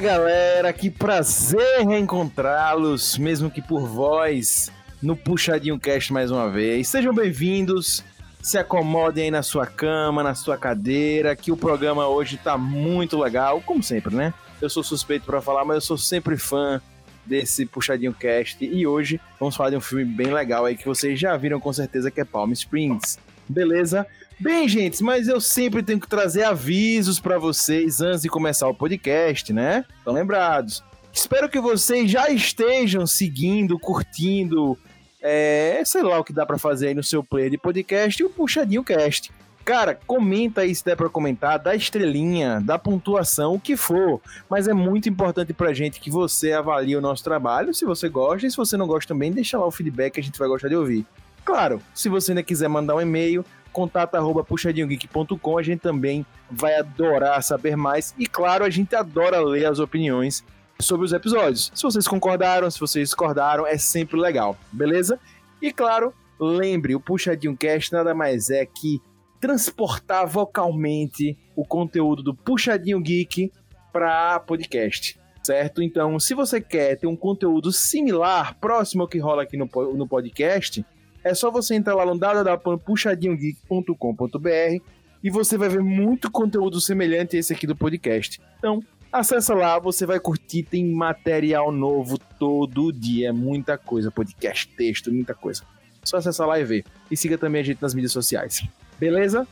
Galera, que prazer reencontrá-los, mesmo que por voz, no Puxadinho Cast mais uma vez. Sejam bem-vindos, se acomodem aí na sua cama, na sua cadeira, que o programa hoje tá muito legal, como sempre, né? Eu sou suspeito para falar, mas eu sou sempre fã desse Puxadinho Cast e hoje vamos falar de um filme bem legal aí que vocês já viram com certeza que é Palm Springs. Beleza? Bem, gente, mas eu sempre tenho que trazer avisos para vocês antes de começar o podcast, né? Estão lembrados? Espero que vocês já estejam seguindo, curtindo, é, sei lá o que dá para fazer aí no seu player de podcast e o Puxadinho Cast. Cara, comenta aí se der pra comentar, dá estrelinha, dá pontuação, o que for. Mas é muito importante pra gente que você avalie o nosso trabalho, se você gosta, e se você não gosta também, deixa lá o feedback que a gente vai gostar de ouvir. Claro, se você ainda quiser mandar um e-mail, contato@puxadinhogeek.com. A gente também vai adorar saber mais e claro, a gente adora ler as opiniões sobre os episódios. Se vocês concordaram, se vocês discordaram, é sempre legal, beleza? E claro, lembre, o Puxadinho Cast nada mais é que transportar vocalmente o conteúdo do Puxadinho Geek para podcast, certo? Então, se você quer ter um conteúdo similar, próximo ao que rola aqui no, no podcast, é só você entrar lá no www.puxadinhogeek.com.br e você vai ver muito conteúdo semelhante a esse aqui do podcast. Então, acessa lá, você vai curtir, tem material novo todo dia, muita coisa, podcast, texto, muita coisa. Só acessar lá e ver. E siga também a gente nas mídias sociais. Beleza?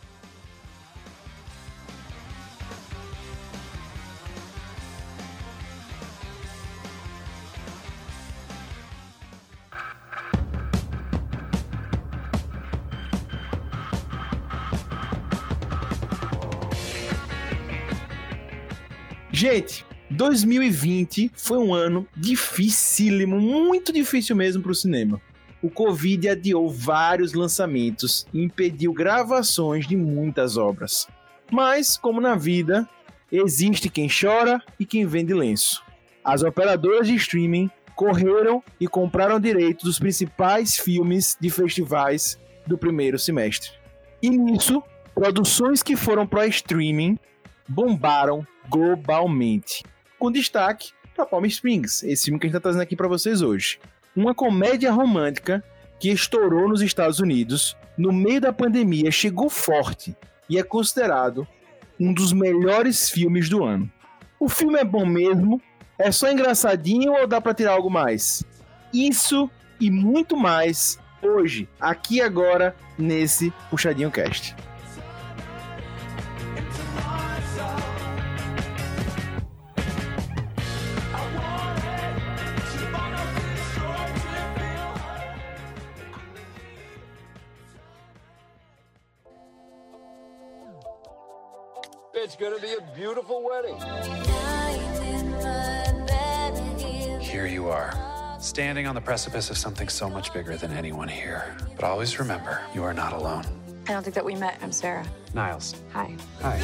Gente, 2020 foi um ano dificílimo, muito difícil mesmo para o cinema. O Covid adiou vários lançamentos e impediu gravações de muitas obras. Mas, como na vida, existe quem chora e quem vende lenço. As operadoras de streaming correram e compraram direitos dos principais filmes de festivais do primeiro semestre. E nisso, produções que foram para streaming bombaram globalmente. Com destaque para Palm Springs, esse filme que a gente está trazendo aqui para vocês hoje. Uma comédia romântica que estourou nos Estados Unidos no meio da pandemia, chegou forte e é considerado um dos melhores filmes do ano. O filme é bom mesmo? É só engraçadinho ou dá para tirar algo mais? Isso e muito mais hoje, aqui agora, nesse Puxadinho Cast. It's gonna be a beautiful wedding. Here you are, standing on the precipice of something so much bigger than anyone here. But always remember, you are not alone. I don't think that we met. I'm Sarah. Niles. Hi. Hi.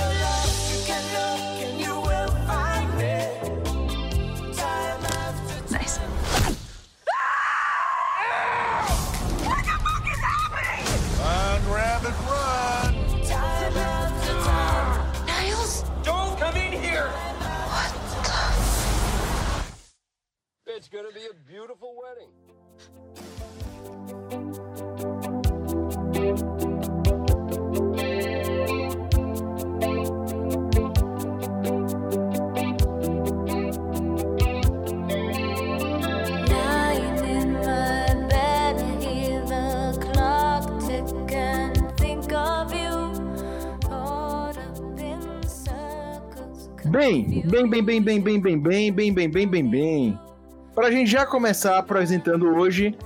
Think of you. Caught up in circles. Bem, bem, bem, bem, bem, bem, bem, bem, bem, bem, bem, bem, bem. Para a gente já começar apresentando hoje,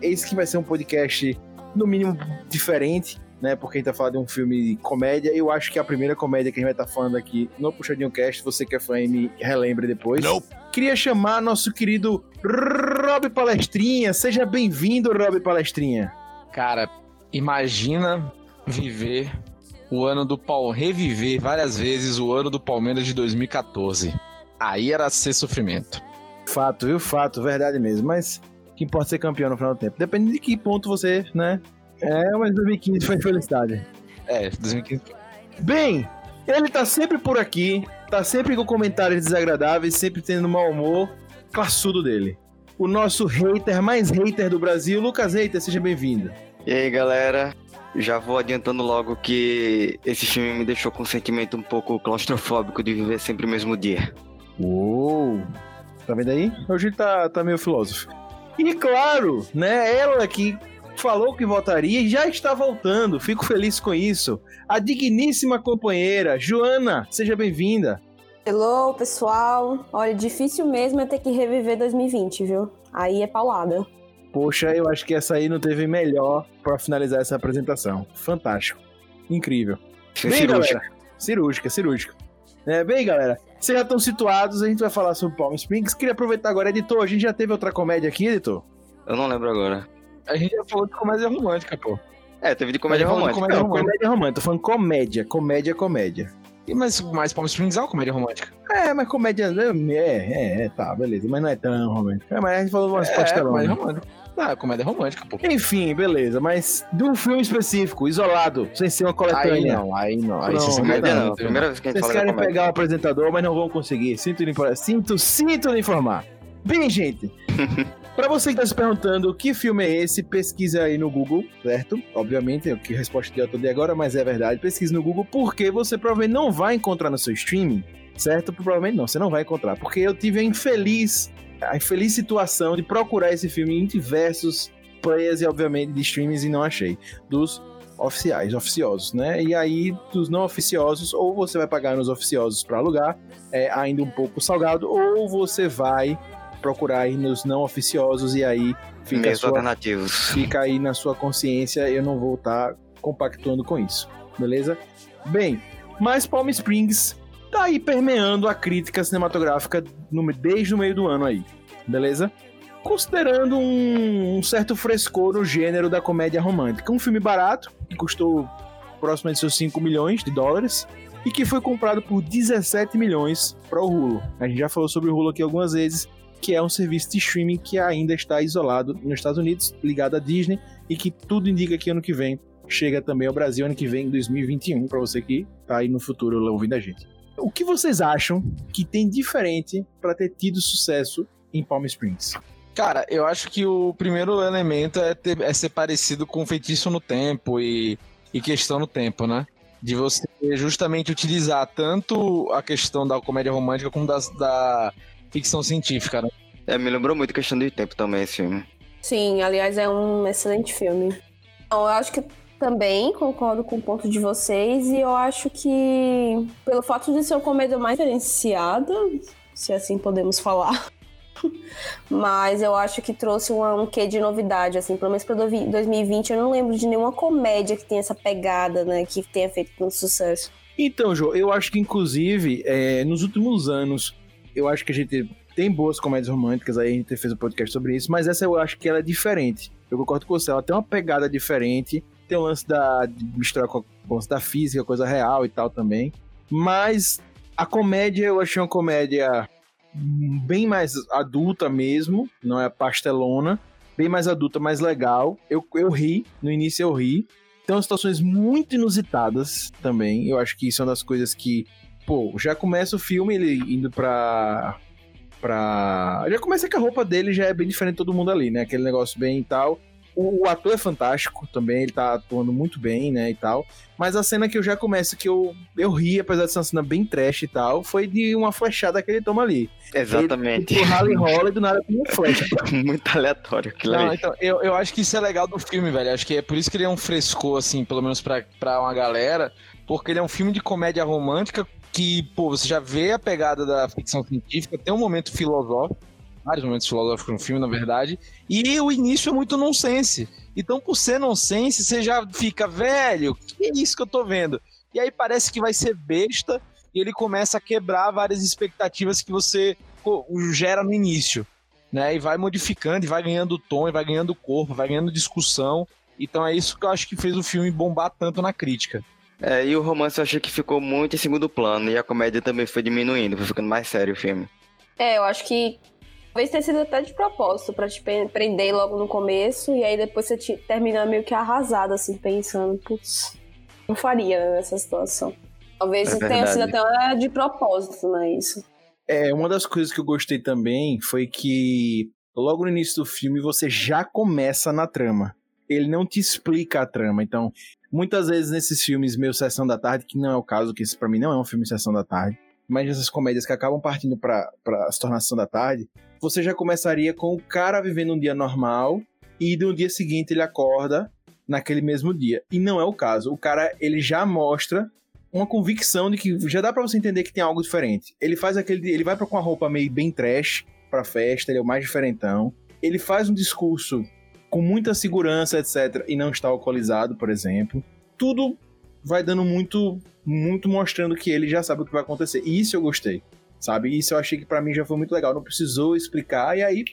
esse que vai ser um podcast no mínimo diferente, né? Porque a gente tá falando de um filme de comédia. Eu acho que é a primeira comédia que a gente vai estar falando aqui no Puxadinho Cast. Você que é fã e me relembre depois. Queria chamar nosso querido Rob Palestrinha. Seja bem-vindo, Rob Palestrinha. Cara, imagina viver o ano do Paulo, reviver várias vezes o ano do Palmeiras de 2014. Aí era ser sofrimento. Fato, viu? Fato, verdade mesmo. Mas o que importa ser campeão no final do tempo. Depende de que ponto você, né? É, mas 2015 foi felicidade. É, 2015. Bem, ele tá sempre por aqui. tá sempre com comentários desagradáveis, sempre tendo mau humor, classudo dele. O nosso hater mais hater do Brasil, Lucas Hater, seja bem-vindo. E aí, galera? Já vou adiantando logo que esse filme me deixou com um sentimento um pouco claustrofóbico de viver sempre o mesmo dia. Uou! Tá vendo aí? Hoje tá, tá meio filósofo. E claro, né? Ela que falou que voltaria e já está voltando. Fico feliz com isso. A digníssima companheira, Joana, seja bem-vinda. Hello, pessoal. Olha, difícil mesmo é ter que reviver 2020, viu? Aí é paulada. Poxa, eu acho que essa aí não teve melhor para finalizar essa apresentação. Fantástico. Incrível. Sem Bem, cirúrgica. galera. Cirúrgica, cirúrgica. É, bem, galera, vocês já estão situados, a gente vai falar sobre Palm Springs. Queria aproveitar agora, editor, a gente já teve outra comédia aqui, editor? Eu não lembro agora. A gente já falou de comédia romântica, pô. É, teve de comédia romântica. comédia Não, romântica. comédia romântica, tô falando comédia, comédia, comédia. E mas, mas Palm Springs é uma comédia romântica. É, mas comédia. É, é, é, tá, beleza. Mas não é tão romântico. É, mas a gente falou umas É, pastelonas. comédia romântica. Ah, comédia romântica, pô. Enfim, beleza. Mas de um filme específico, isolado, sem ser uma Aí coletânea. não, aí não. Aí Não, vocês Comédia enganam, não. Primeira vez que a gente Vocês querem pegar o apresentador, mas não vão conseguir. Sinto, sinto, sinto lhe informar. Bem, gente. Pra você que tá se perguntando que filme é esse, pesquisa aí no Google, certo? Obviamente, que resposta que eu tô agora, mas é verdade. Pesquisa no Google, porque você provavelmente não vai encontrar no seu streaming, certo? Provavelmente não, você não vai encontrar. Porque eu tive a infeliz, a infeliz situação de procurar esse filme em diversos players e, obviamente, de streamings e não achei. Dos oficiais, oficiosos, né? E aí, dos não oficiosos, ou você vai pagar nos oficiosos para alugar, é ainda um pouco salgado, ou você vai procurar aí nos não oficiosos e aí fica, Meios sua, alternativos. fica aí na sua consciência, eu não vou estar compactuando com isso, beleza? Bem, mas Palm Springs tá aí permeando a crítica cinematográfica no- desde o meio do ano aí, beleza? Considerando um, um certo frescor no gênero da comédia romântica. Um filme barato, que custou próximo de seus 5 milhões de dólares, e que foi comprado por 17 milhões para o Hulu. A gente já falou sobre o Hulu aqui algumas vezes, que é um serviço de streaming que ainda está isolado nos Estados Unidos, ligado à Disney, e que tudo indica que ano que vem chega também ao Brasil, ano que vem, em 2021, para você que tá aí no futuro ouvindo a gente. O que vocês acham que tem diferente para ter tido sucesso em Palm Springs? Cara, eu acho que o primeiro elemento é, ter- é ser parecido com feitiço no tempo e, e questão no tempo, né? De você justamente utilizar tanto a questão da comédia romântica como das- da ficção científica, né? É, me lembrou muito questão de tempo também esse filme. Sim, aliás, é um excelente filme. Então, eu acho que também concordo com o ponto de vocês e eu acho que pelo fato de ser uma comédia mais diferenciada, se assim podemos falar, mas eu acho que trouxe uma- um quê de novidade, assim, pelo menos para 2020 eu não lembro de nenhuma comédia que tenha essa pegada, né, que tenha feito tanto sucesso. Então, Jô, eu acho que inclusive é, nos últimos anos, eu acho que a gente tem boas comédias românticas, aí a gente fez um podcast sobre isso, mas essa eu acho que ela é diferente. Eu concordo com você, ela tem uma pegada diferente, tem o lance da de misturar com o lance da física, coisa real e tal também. Mas a comédia eu achei uma comédia bem mais adulta mesmo, não é pastelona, bem mais adulta, mais legal. Eu, eu ri, no início eu ri, tem umas situações muito inusitadas também. Eu acho que isso é uma das coisas que, pô, já começa o filme ele indo pra. pra. Já começa que a roupa dele já é bem diferente de todo mundo ali, né? Aquele negócio bem e tal. O, o ator é fantástico também, ele tá atuando muito bem, né? E tal. Mas a cena que eu já começo que eu, eu ri, apesar de ser uma cena bem trash e tal, foi de uma flechada que ele toma ali. Exatamente. O rally rola e do nada tem uma flecha. muito aleatório aquilo Não, ali. então, eu, eu acho que isso é legal do filme, velho. Acho que é por isso que ele é um frescor, assim, pelo menos pra, pra uma galera, porque ele é um filme de comédia romântica que, pô, você já vê a pegada da ficção científica, tem um momento filosófico, vários momentos filosóficos no filme, na verdade, e o início é muito nonsense. Então, por ser nonsense, você já fica, velho, que é isso que eu tô vendo? E aí parece que vai ser besta, e ele começa a quebrar várias expectativas que você pô, gera no início né? E vai modificando, e vai ganhando tom, e vai ganhando corpo, vai ganhando discussão. Então é isso que eu acho que fez o filme bombar tanto na crítica. É, e o romance eu achei que ficou muito em segundo plano, e a comédia também foi diminuindo, foi ficando mais sério o filme. É, eu acho que talvez tenha sido até de propósito, pra te prender logo no começo, e aí depois você te, termina meio que arrasado, assim, pensando, putz, não faria nessa situação. Talvez É tenha sido até de propósito, né? Isso. É, uma das coisas que eu gostei também foi que logo no início do filme você já começa na trama. Ele não te explica a trama. Então, muitas vezes nesses filmes meio Sessão da Tarde, que não é o caso, que esse pra mim não é um filme Sessão da Tarde, mas nessas comédias que acabam partindo pra se tornar Sessão da Tarde, você já começaria com o cara vivendo um dia normal e no dia seguinte ele acorda naquele mesmo dia. E não é o caso. O cara, ele já mostra uma convicção de que já dá pra você entender que tem algo diferente. Ele faz aquele, ele vai pra com uma roupa meio bem trash pra festa, ele é o mais diferentão. Ele faz um discurso com muita segurança, etc, e não está alcoolizado, por exemplo. Tudo vai dando muito muito mostrando que ele já sabe o que vai acontecer. E isso eu gostei, sabe? Isso eu achei que pra mim já foi muito legal, não precisou explicar e aí,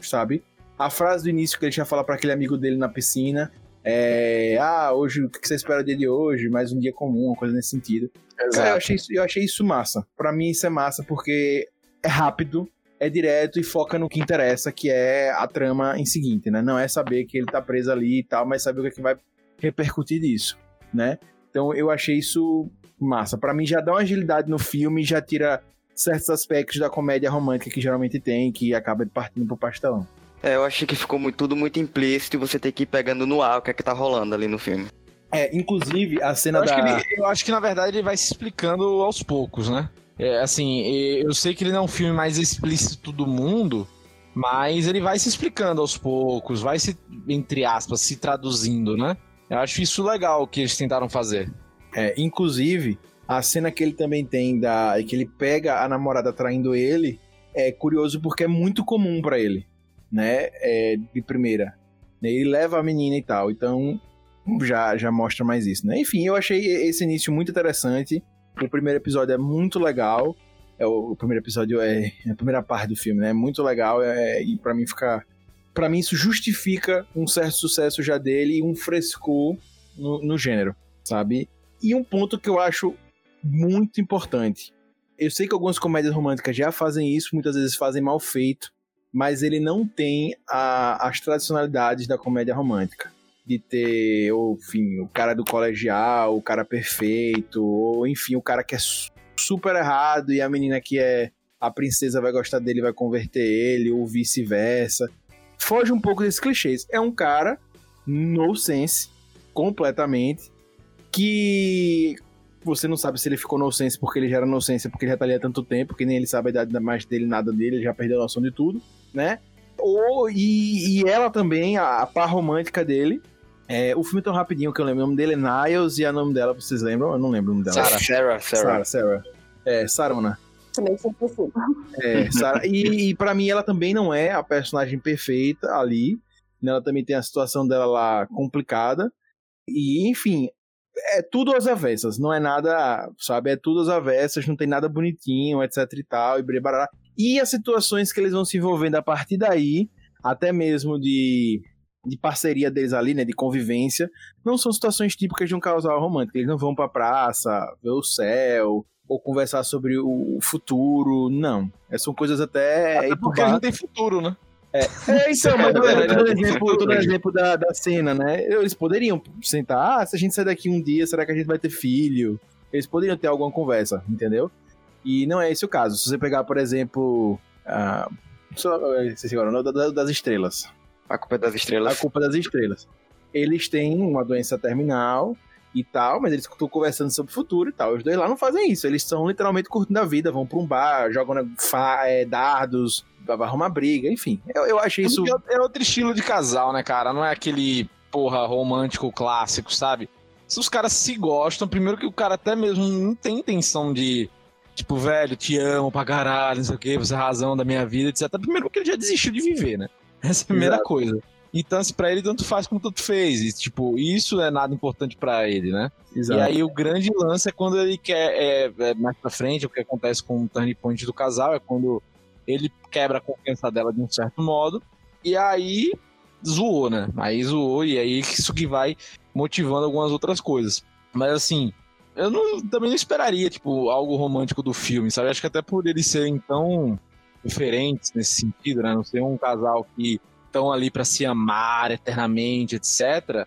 sabe? A frase do início que ele já fala pra aquele amigo dele na piscina, é, ah, hoje, o que você espera dele de hoje? Mais um dia comum, uma coisa nesse sentido. Cara, eu achei, isso, eu achei isso massa. Pra mim, isso é massa porque é rápido, é direto e foca no que interessa, que é a trama em seguinte, né? Não é saber que ele tá preso ali e tal, mas saber o que, é que vai repercutir disso, né? Então eu achei isso massa. Pra mim já dá uma agilidade no filme, já tira certos aspectos da comédia romântica que geralmente tem, que acaba partindo pro pastelão. É, eu achei que ficou muito- tudo muito implícito e você tem que ir pegando no ar o que é que tá rolando ali no filme. É, inclusive a cena Eu acho, da. que ele- eu acho que, na verdade, ele vai se explicando aos poucos, né? É, assim, eu sei que ele não é um filme mais explícito do mundo, mas ele vai se explicando aos poucos, vai se, entre aspas, se traduzindo, né? Eu acho isso legal que eles tentaram fazer. É, inclusive, a cena que ele também tem da que ele pega a namorada traindo ele é curioso porque é muito comum pra ele, né? É, de primeira. Ele leva a menina e tal, então já, já mostra mais isso, né? Enfim, eu achei esse início muito interessante. O primeiro episódio é muito legal. É, o, o primeiro episódio é a primeira parte do filme, né? É muito legal é, e pra mim fica Pra mim isso justifica um certo sucesso já dele e um frescor no, no gênero, sabe? E um ponto que eu acho muito importante. Eu sei que algumas comédias românticas já fazem isso, muitas vezes fazem mal feito, mas ele não tem a- as tradicionalidades da comédia romântica. De ter, enfim, o cara do colegial, o cara perfeito, ou enfim, o cara que é su- super errado e a menina que é a princesa vai gostar dele, vai converter ele, ou vice-versa. Foge um pouco desses clichês. É um cara no sense, completamente, que você não sabe se ele ficou no sense porque ele já era no sense porque ele já tá ali há tanto tempo, que nem ele sabe a idade mais dele, nada dele, ele já perdeu a noção de tudo, né? Ou, e, e ela também, a, a par romântica dele. É, o filme tão rapidinho que eu lembro. O nome dele é Niles e a nome dela, vocês lembram? Eu não lembro o nome dela. Sarah. Sarah, Sarah, Sarah. Sarah. É, Sarona. Também sempre possível. É, Sarah. E, e para mim ela também não é a personagem perfeita ali. né? Ela também tem a situação dela lá complicada. E, enfim, é tudo às avessas. Não é nada, sabe? É tudo às avessas, não tem nada bonitinho, etc e tal, e brebará. E as situações que eles vão se envolvendo a partir daí, até mesmo de, de parceria deles ali, né? De convivência, não são situações típicas de um casal romântico. Eles não vão pra praça, ver o céu, ou conversar sobre o futuro, não. É, São coisas até. Até porque a bar. gente tem futuro, né? É, então, mas É, eu tô exemplo, dando futuro. exemplo da, da cena, né? Eles poderiam sentar, ah, se a gente sair daqui um dia, será que a gente vai ter filho? Eles poderiam ter alguma conversa, entendeu? E não é esse o caso. Se você pegar, por exemplo, lá, eu esqueci agora, das estrelas. A culpa é das A estrelas. culpa das estrelas. Eles têm uma doença terminal e tal, mas eles estão conversando sobre o futuro e tal. Os dois lá não fazem isso. Eles estão literalmente curtindo a vida, vão pra um bar, jogam né, fa- é, dardos, arrumar briga, enfim. Eu, eu achei isso. Porque É outro estilo de casal, né, cara? Não é aquele, porra, romântico clássico, sabe? Se os caras se gostam, primeiro que o cara até mesmo não tem intenção de, tipo, velho, te amo pra caralho, não sei o quê, você é a razão da minha vida, etc. Primeiro que ele já desistiu de viver, né? Essa é a primeira Exato. coisa. Então, assim, pra ele tanto faz como tanto fez. E, tipo, isso é nada importante pra ele, né? Exato. E aí o grande lance é quando ele quer, é, é, mais pra frente, o que acontece com o turning point do casal é quando ele quebra a confiança dela de um certo modo, e aí zoou, né? Aí zoou, e aí isso que vai motivando algumas outras coisas. Mas assim, eu não, também não esperaria, tipo, algo romântico do filme, sabe? Acho que até por eles serem tão diferentes nesse sentido, né? Não ser um casal que estão ali pra se amar eternamente, etc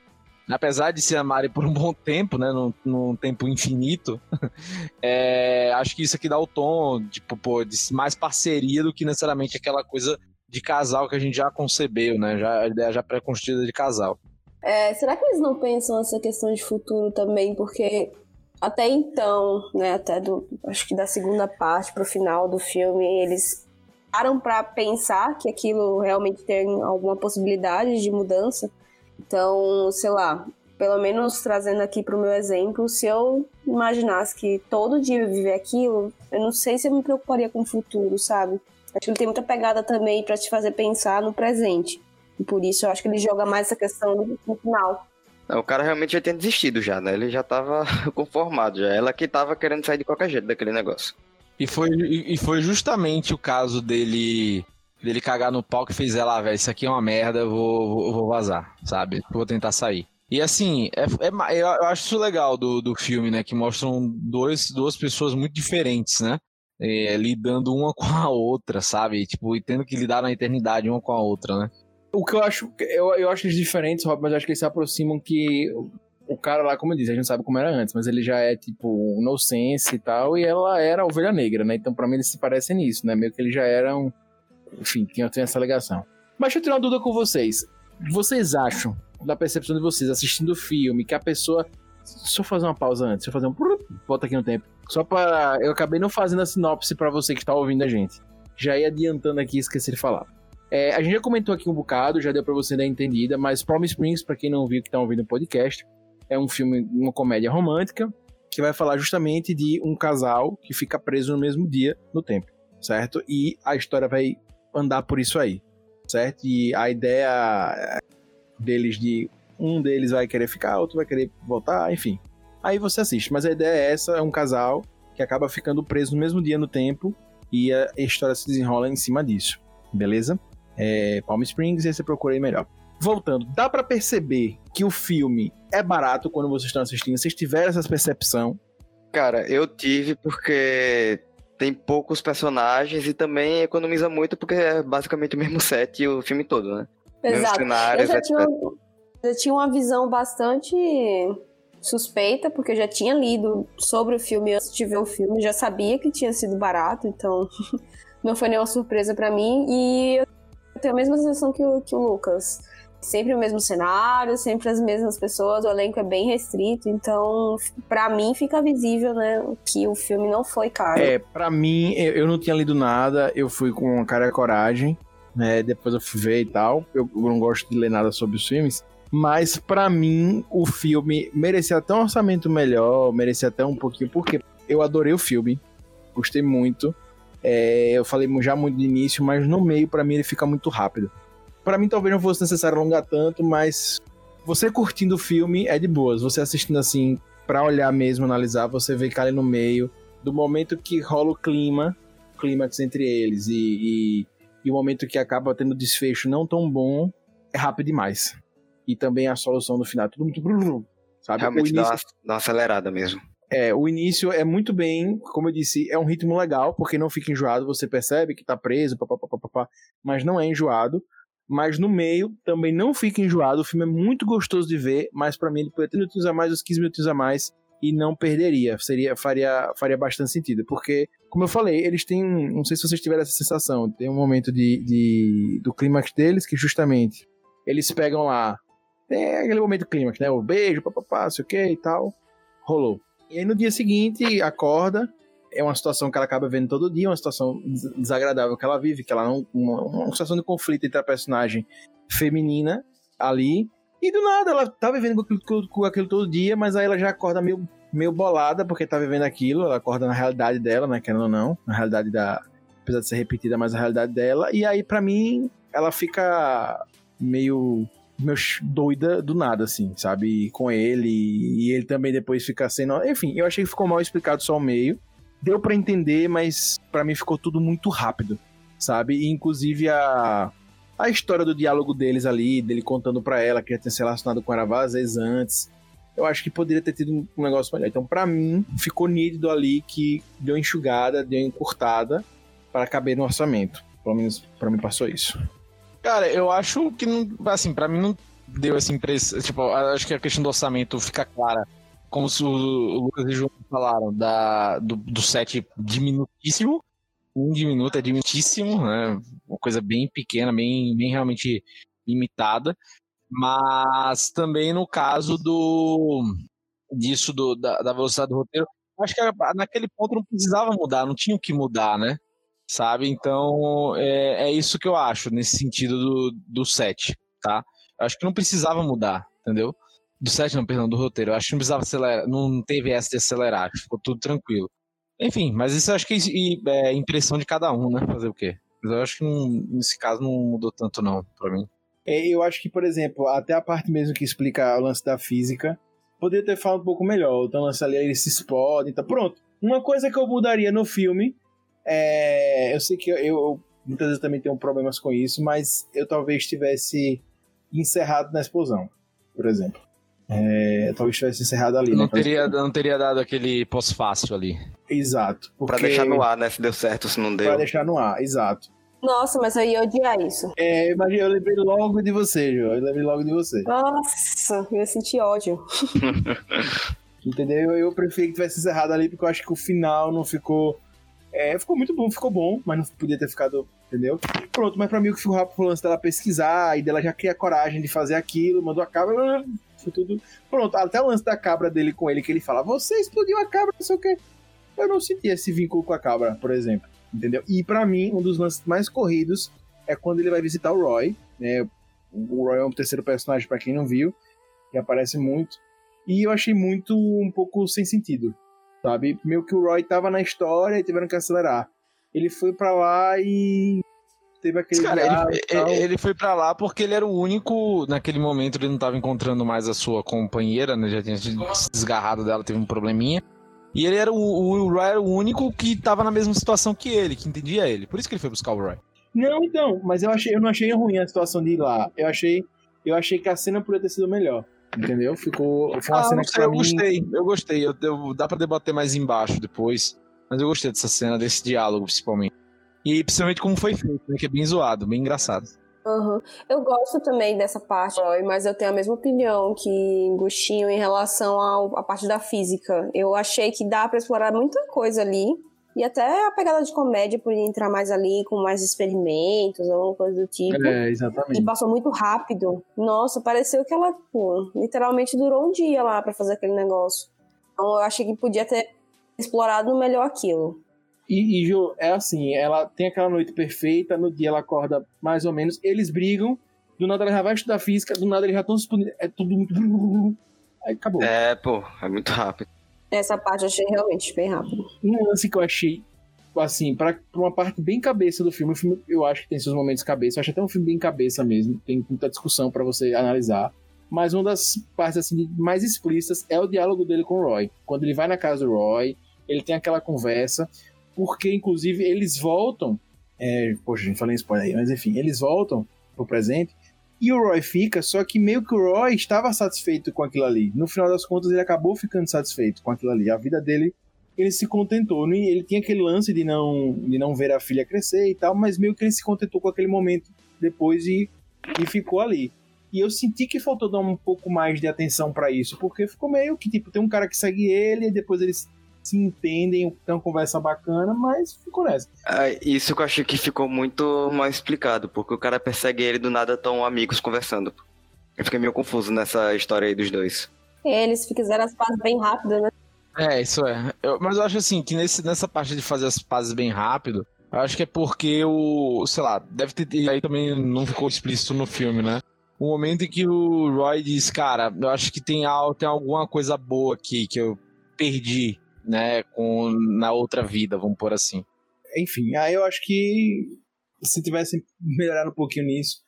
apesar de se amarem por um bom tempo, né, num, num tempo infinito, é, acho que isso aqui dá o tom, tipo, pô, de mais parceria do que necessariamente aquela coisa de casal que a gente já concebeu, né, já, a ideia já pré-construída de casal. É, será que eles não pensam nessa questão de futuro também? Porque até então, né, até do, acho que da segunda parte pro final do filme, eles param para pensar que aquilo realmente tem alguma possibilidade de mudança. Então, sei lá, pelo menos trazendo aqui pro meu exemplo, se eu imaginasse que todo dia eu viver aquilo, eu não sei se eu me preocuparia com o futuro, sabe? Acho que ele tem muita pegada também para te fazer pensar no presente. E por isso eu acho que ele joga mais essa questão no, final. Não, o cara realmente já tinha desistido já, né? Ele já tava conformado já. Ela que tava querendo sair de qualquer jeito daquele negócio. E foi, e foi justamente o caso dele dele cagar no pau que fez ela, ah, velho, isso aqui é uma merda, eu vou, vou, vou vazar, sabe? Vou tentar sair. E assim, é, é eu acho isso legal do, do filme, né? Que mostram dois, duas pessoas muito diferentes, né? É, lidando uma com a outra, sabe? Tipo, e tendo que lidar na eternidade uma com a outra, né? O que eu acho, eu, eu acho eles diferentes, Rob, mas acho que eles se aproximam que o- cara lá, como eu disse, a gente sabe como era antes, mas ele já é tipo um no sense e tal, e ela era a ovelha negra, né? Então pra mim eles se parecem nisso, né? Meio que eles já eram, enfim, tinham, tinham essa ligação. Mas deixa eu tirar uma dúvida com vocês. Vocês acham, da percepção de vocês, assistindo o filme, que a pessoa. Eu fazer uma pausa antes, eu fazer um. Volta aqui no tempo. Só para. Eu acabei não fazendo a sinopse pra você que tá ouvindo a gente. Já ia adiantando aqui, esqueci de falar. É, a gente já comentou aqui um bocado, já deu pra você dar entendida, mas Palm Springs, pra quem não viu que tá ouvindo o podcast, é um filme, uma comédia romântica, que vai falar justamente de um casal que fica preso no mesmo dia no tempo, certo? E a história vai andar por isso aí, certo? E a ideia deles de um deles vai querer ficar, outro vai querer voltar, enfim. Aí você assiste, mas a ideia é essa, é um casal que acaba ficando preso no mesmo dia no tempo e a história se desenrola em cima disso, beleza? É, Palm Springs, e aí você procura aí melhor. Voltando, dá pra perceber que o filme é barato quando vocês estão assistindo? Vocês tiveram essa percepção? Cara, eu tive porque tem poucos personagens e também economiza muito porque é basicamente o mesmo set o filme todo, né? Exato. Eu cenários, já tinha, já tinha uma visão bastante suspeita, porque eu já tinha lido sobre o filme antes de ver o filme, já sabia que tinha sido barato, então não foi nenhuma surpresa pra mim. E eu tenho a mesma sensação que o, que o Lucas. Sempre o mesmo cenário, sempre as mesmas pessoas, o elenco é bem restrito, então pra mim fica visível, né, que o filme não foi caro. É, pra mim, eu, não tinha lido nada, eu fui com cara e coragem, né? Depois eu fui ver e tal. Eu, eu não gosto de ler nada sobre os filmes. Mas pra mim, o filme merecia até um orçamento melhor, merecia até um pouquinho, porque eu adorei o filme, gostei muito. É, eu falei já muito no início, mas no meio, pra mim, ele fica muito rápido. Pra mim, talvez não fosse necessário alongar tanto, mas você curtindo o filme é de boas. Você assistindo assim, pra olhar mesmo, analisar, você vê que ali no meio, do momento que rola o clima, clímax entre eles, e, e, e o momento que acaba tendo desfecho não tão bom, é rápido demais. E também a solução no final, tudo muito. brrr, Sabe? Realmente o dá, início, uma, dá uma acelerada mesmo. é, o início é muito bem, como eu disse, é um ritmo legal, porque não fica enjoado, você percebe que tá preso, papapá, mas não é enjoado. Mas no meio também não fica enjoado, o filme é muito gostoso de ver, mas pra mim ele poderia ter minutos a mais, uns 15 minutos a mais, e não perderia, seria, faria, faria bastante sentido, porque, como eu falei, eles têm, não sei se vocês tiveram essa sensação, tem um momento de, de do clímax deles, que justamente eles pegam lá, tem aquele momento clímax, né, o beijo, papapá, sei o que e tal, rolou. E aí no dia seguinte, acorda, é uma situação que ela acaba vendo todo dia, uma situação des- desagradável que ela vive, que ela não. Uma, uma situação de conflito entre a personagem feminina ali. E do nada, ela tá vivendo com aquilo, com- aquilo todo dia, mas aí ela já acorda meio, meio bolada, porque tá vivendo aquilo, ela acorda na realidade dela, né? Querendo ou não, na realidade da. Apesar de ser repetida, mas a realidade dela. E aí, pra mim, ela fica meio ch- doida do nada, assim, sabe? Com ele, e ele também depois fica sendo. Enfim, eu achei que ficou mal explicado só o meio. Deu pra entender, mas pra mim ficou tudo muito rápido, sabe? E inclusive a. A história do diálogo deles ali, dele contando pra ela que já tinha se relacionado com ela várias vezes antes. Eu acho que poderia ter tido um negócio melhor. Então, pra mim, ficou nítido ali que deu enxugada, deu encurtada para caber no orçamento. Pelo menos pra mim passou isso. Cara, eu acho que não. Assim, pra mim não, deu essa impressão. Tipo, acho que a questão do orçamento fica clara. Como o Lucas e o João falaram, da, do, do set diminutíssimo. Um diminuto é diminutíssimo, né? Uma coisa bem pequena, bem, bem realmente limitada. Mas também no caso do disso do, da, da velocidade do roteiro, acho que naquele ponto não precisava mudar, não tinha o que mudar, né? Sabe? Então é, é isso que eu acho nesse sentido do, do set, tá? Eu acho que não precisava mudar, entendeu? Do set, não, perdão, do roteiro. Eu acho que não precisava acelerar, não teve essa de acelerar, ficou tudo tranquilo. Enfim, mas isso eu acho que é impressão de cada um, né? Fazer o quê? Mas eu acho que não, nesse caso não mudou tanto, não, pra mim. É, Eu acho que, por exemplo, até a parte mesmo que explica o lance da física, poderia ter falado um pouco melhor. Então, lance ali, ele se explode, então pronto. Uma coisa que eu mudaria no filme, é... eu sei que eu, eu muitas vezes também tenho problemas com isso, mas eu talvez tivesse encerrado na explosão, por exemplo. É, talvez tivesse encerrado ali. Não né? teria, não teria dado aquele pós-fácil ali. Exato. Pra porque- deixar no ar, né? Se deu certo, se não Pra deu. deixar no ar, exato. Nossa, mas eu ia odiar isso. É, mas eu lembrei logo de você, João. Eu lembrei logo de você. Nossa, eu ia sentir ódio. Entendeu? Eu preferi que tivesse encerrado ali, porque eu acho que o final não ficou. É, ficou muito bom, ficou bom, mas não podia ter ficado. Entendeu? Pronto, mas pra mim o que ficou rápido foi o lance dela pesquisar, e dela já criar coragem de fazer aquilo, mandou a cabra. Foi tudo. Pronto, até o lance da cabra dele com ele, que ele fala: Você explodiu a cabra, não sei o quê. Eu não senti esse vínculo com a cabra, por exemplo. Entendeu? E pra mim, um dos lances mais corridos é quando ele vai visitar o Roy, né? O Roy é um terceiro personagem, pra quem não viu, que aparece muito. E eu achei muito um pouco sem sentido, sabe? Meio que o Roy tava na história e tiveram que acelerar. Ele foi pra lá e teve aquele Cara, ele, e ele foi pra lá porque ele era o único. Naquele momento ele não tava encontrando mais a sua companheira, né? Já tinha se desgarrado dela, teve um probleminha. E ele era o, o, o Roy era o único que tava na mesma situação que ele, que entendia ele. Por isso que ele foi buscar o Roy. Não, então, mas eu achei, eu não achei ruim a situação de ir lá. Eu achei, eu achei que a cena poderia ter sido melhor. Entendeu? Ficou. Foi uma Ah, cena sei, eu mim. gostei, eu gostei. Eu, eu- dá pra debater mais embaixo depois. Mas eu gostei dessa cena, desse diálogo, principalmente. E principalmente como foi feito, né? Que é bem zoado, bem engraçado. Aham. Eu gosto também dessa parte, mas eu tenho a mesma opinião que Gustinho em relação ao- à parte da física. Eu achei que dá pra explorar muita coisa ali. E até a pegada de comédia podia entrar mais ali, com mais experimentos, alguma coisa do tipo. É, E exatamente. passou muito rápido. Nossa, pareceu que ela, pô, literalmente durou um dia lá pra fazer aquele negócio. Então eu achei que podia ter explorado melhor aquilo. E, e Ju, é assim, ela tem aquela noite perfeita, no dia ela acorda mais ou menos, eles brigam, do nada ela já vai estudar física, do nada eles já estão se explodindo, é tudo muito. Aí acabou. É, pô, é muito rápido. Essa parte eu achei realmente bem rápido. Um lance que eu achei, assim, pra, pra uma parte bem cabeça do filme, o filme eu acho que tem seus momentos cabeça, eu acho até um filme bem cabeça mesmo, tem muita discussão pra você analisar. Mas uma das partes assim, mais explícitas é o diálogo dele com o Roy. Quando ele vai na casa do Roy, ele tem aquela conversa, porque inclusive eles voltam. É, poxa, a gente falei spoiler aí, mas enfim, eles voltam pro presente. E o Roy fica, só que meio que o Roy estava satisfeito com aquilo ali. No final das contas, ele acabou ficando satisfeito com aquilo ali. A vida dele ele se contentou. Ele tinha aquele lance de não, de não ver a filha crescer e tal, mas meio que ele se contentou com aquele momento depois e, e ficou ali. E eu senti que faltou dar um pouco mais de atenção pra isso, porque ficou meio que, tipo, tem um cara que segue ele e depois eles se entendem, tem uma conversa bacana, mas ficou nessa. Ah, Isso que eu achei que ficou muito mal explicado, porque o cara persegue ele do nada tão amigos conversando. Eu fiquei meio confuso nessa história aí dos dois. Eles fizeram as pazes bem rápido, né? É, isso é. Eu- mas eu acho assim, que nesse, nessa parte de fazer as pazes bem rápido, eu acho que é porque o. Sei lá, deve ter. e Aí também não ficou explícito no filme, né? O momento em que o Roy diz, cara, eu acho que tem, tem alguma coisa boa aqui que eu perdi, né? Com, na outra vida, vamos pôr assim. Enfim, aí eu acho que se tivesse melhorado um pouquinho nisso.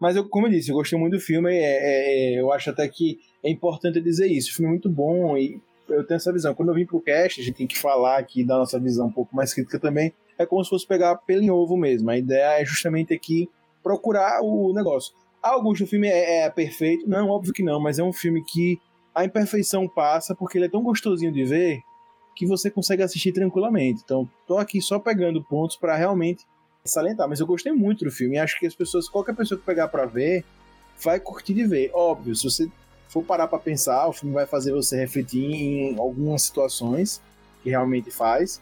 Mas eu, como eu disse, eu gostei muito do filme. é- é- é, eu acho até que é importante dizer isso. O filme é muito bom e eu tenho essa visão. Quando eu vim pro cast, a gente tem que falar aqui da nossa visão um pouco mais crítica também. É como se fosse pegar pelo em ovo mesmo. A ideia é justamente aqui procurar o negócio. Ah, Augusto, o filme é, é perfeito? Não, óbvio que não, mas é um filme que a imperfeição passa porque ele é tão gostosinho de ver que você consegue assistir tranquilamente. Então, tô aqui só pegando pontos para realmente salientar. Mas eu gostei muito do filme e acho que as pessoas, qualquer pessoa que pegar para ver, vai curtir de ver. Óbvio, se você for parar pra pensar, o filme vai fazer você refletir em algumas situações que realmente faz,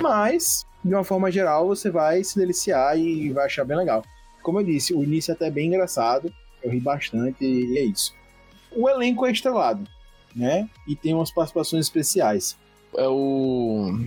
mas de uma forma geral você vai se deliciar e vai achar bem legal. Como eu disse, o início é até bem engraçado, eu ri bastante e é isso. O elenco é estrelado, né? E tem umas participações especiais. É o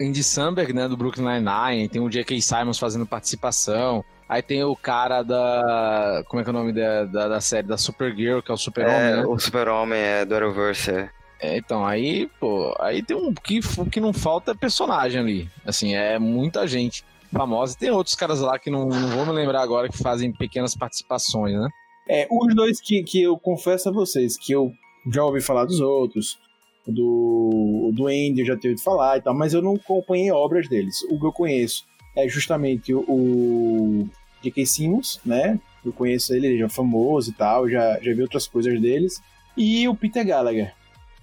Andy Samberg, né, do Brooklyn Nine-Nine, tem o J.K. Simons fazendo participação, aí tem o cara da... como é que é o nome da, da, da série? Da Supergirl, que é o Super-Homem, É, né? o Super-Homem é do Arrowverse. é. É, então, aí, pô, aí tem um que, o que não falta é personagem ali. Assim, é muita gente famosa. Tem outros caras lá que não, não vou me lembrar agora que fazem pequenas participações, né? É, os dois que, que eu confesso a vocês, que eu já ouvi falar dos outros, do, o do Andy eu já tenho ouvido falar e tal, mas eu não acompanhei obras deles. O que eu conheço é justamente o, J.K. Simmons, né? Eu conheço ele, ele já é famoso e tal, já, já vi outras coisas deles. E o Peter Gallagher.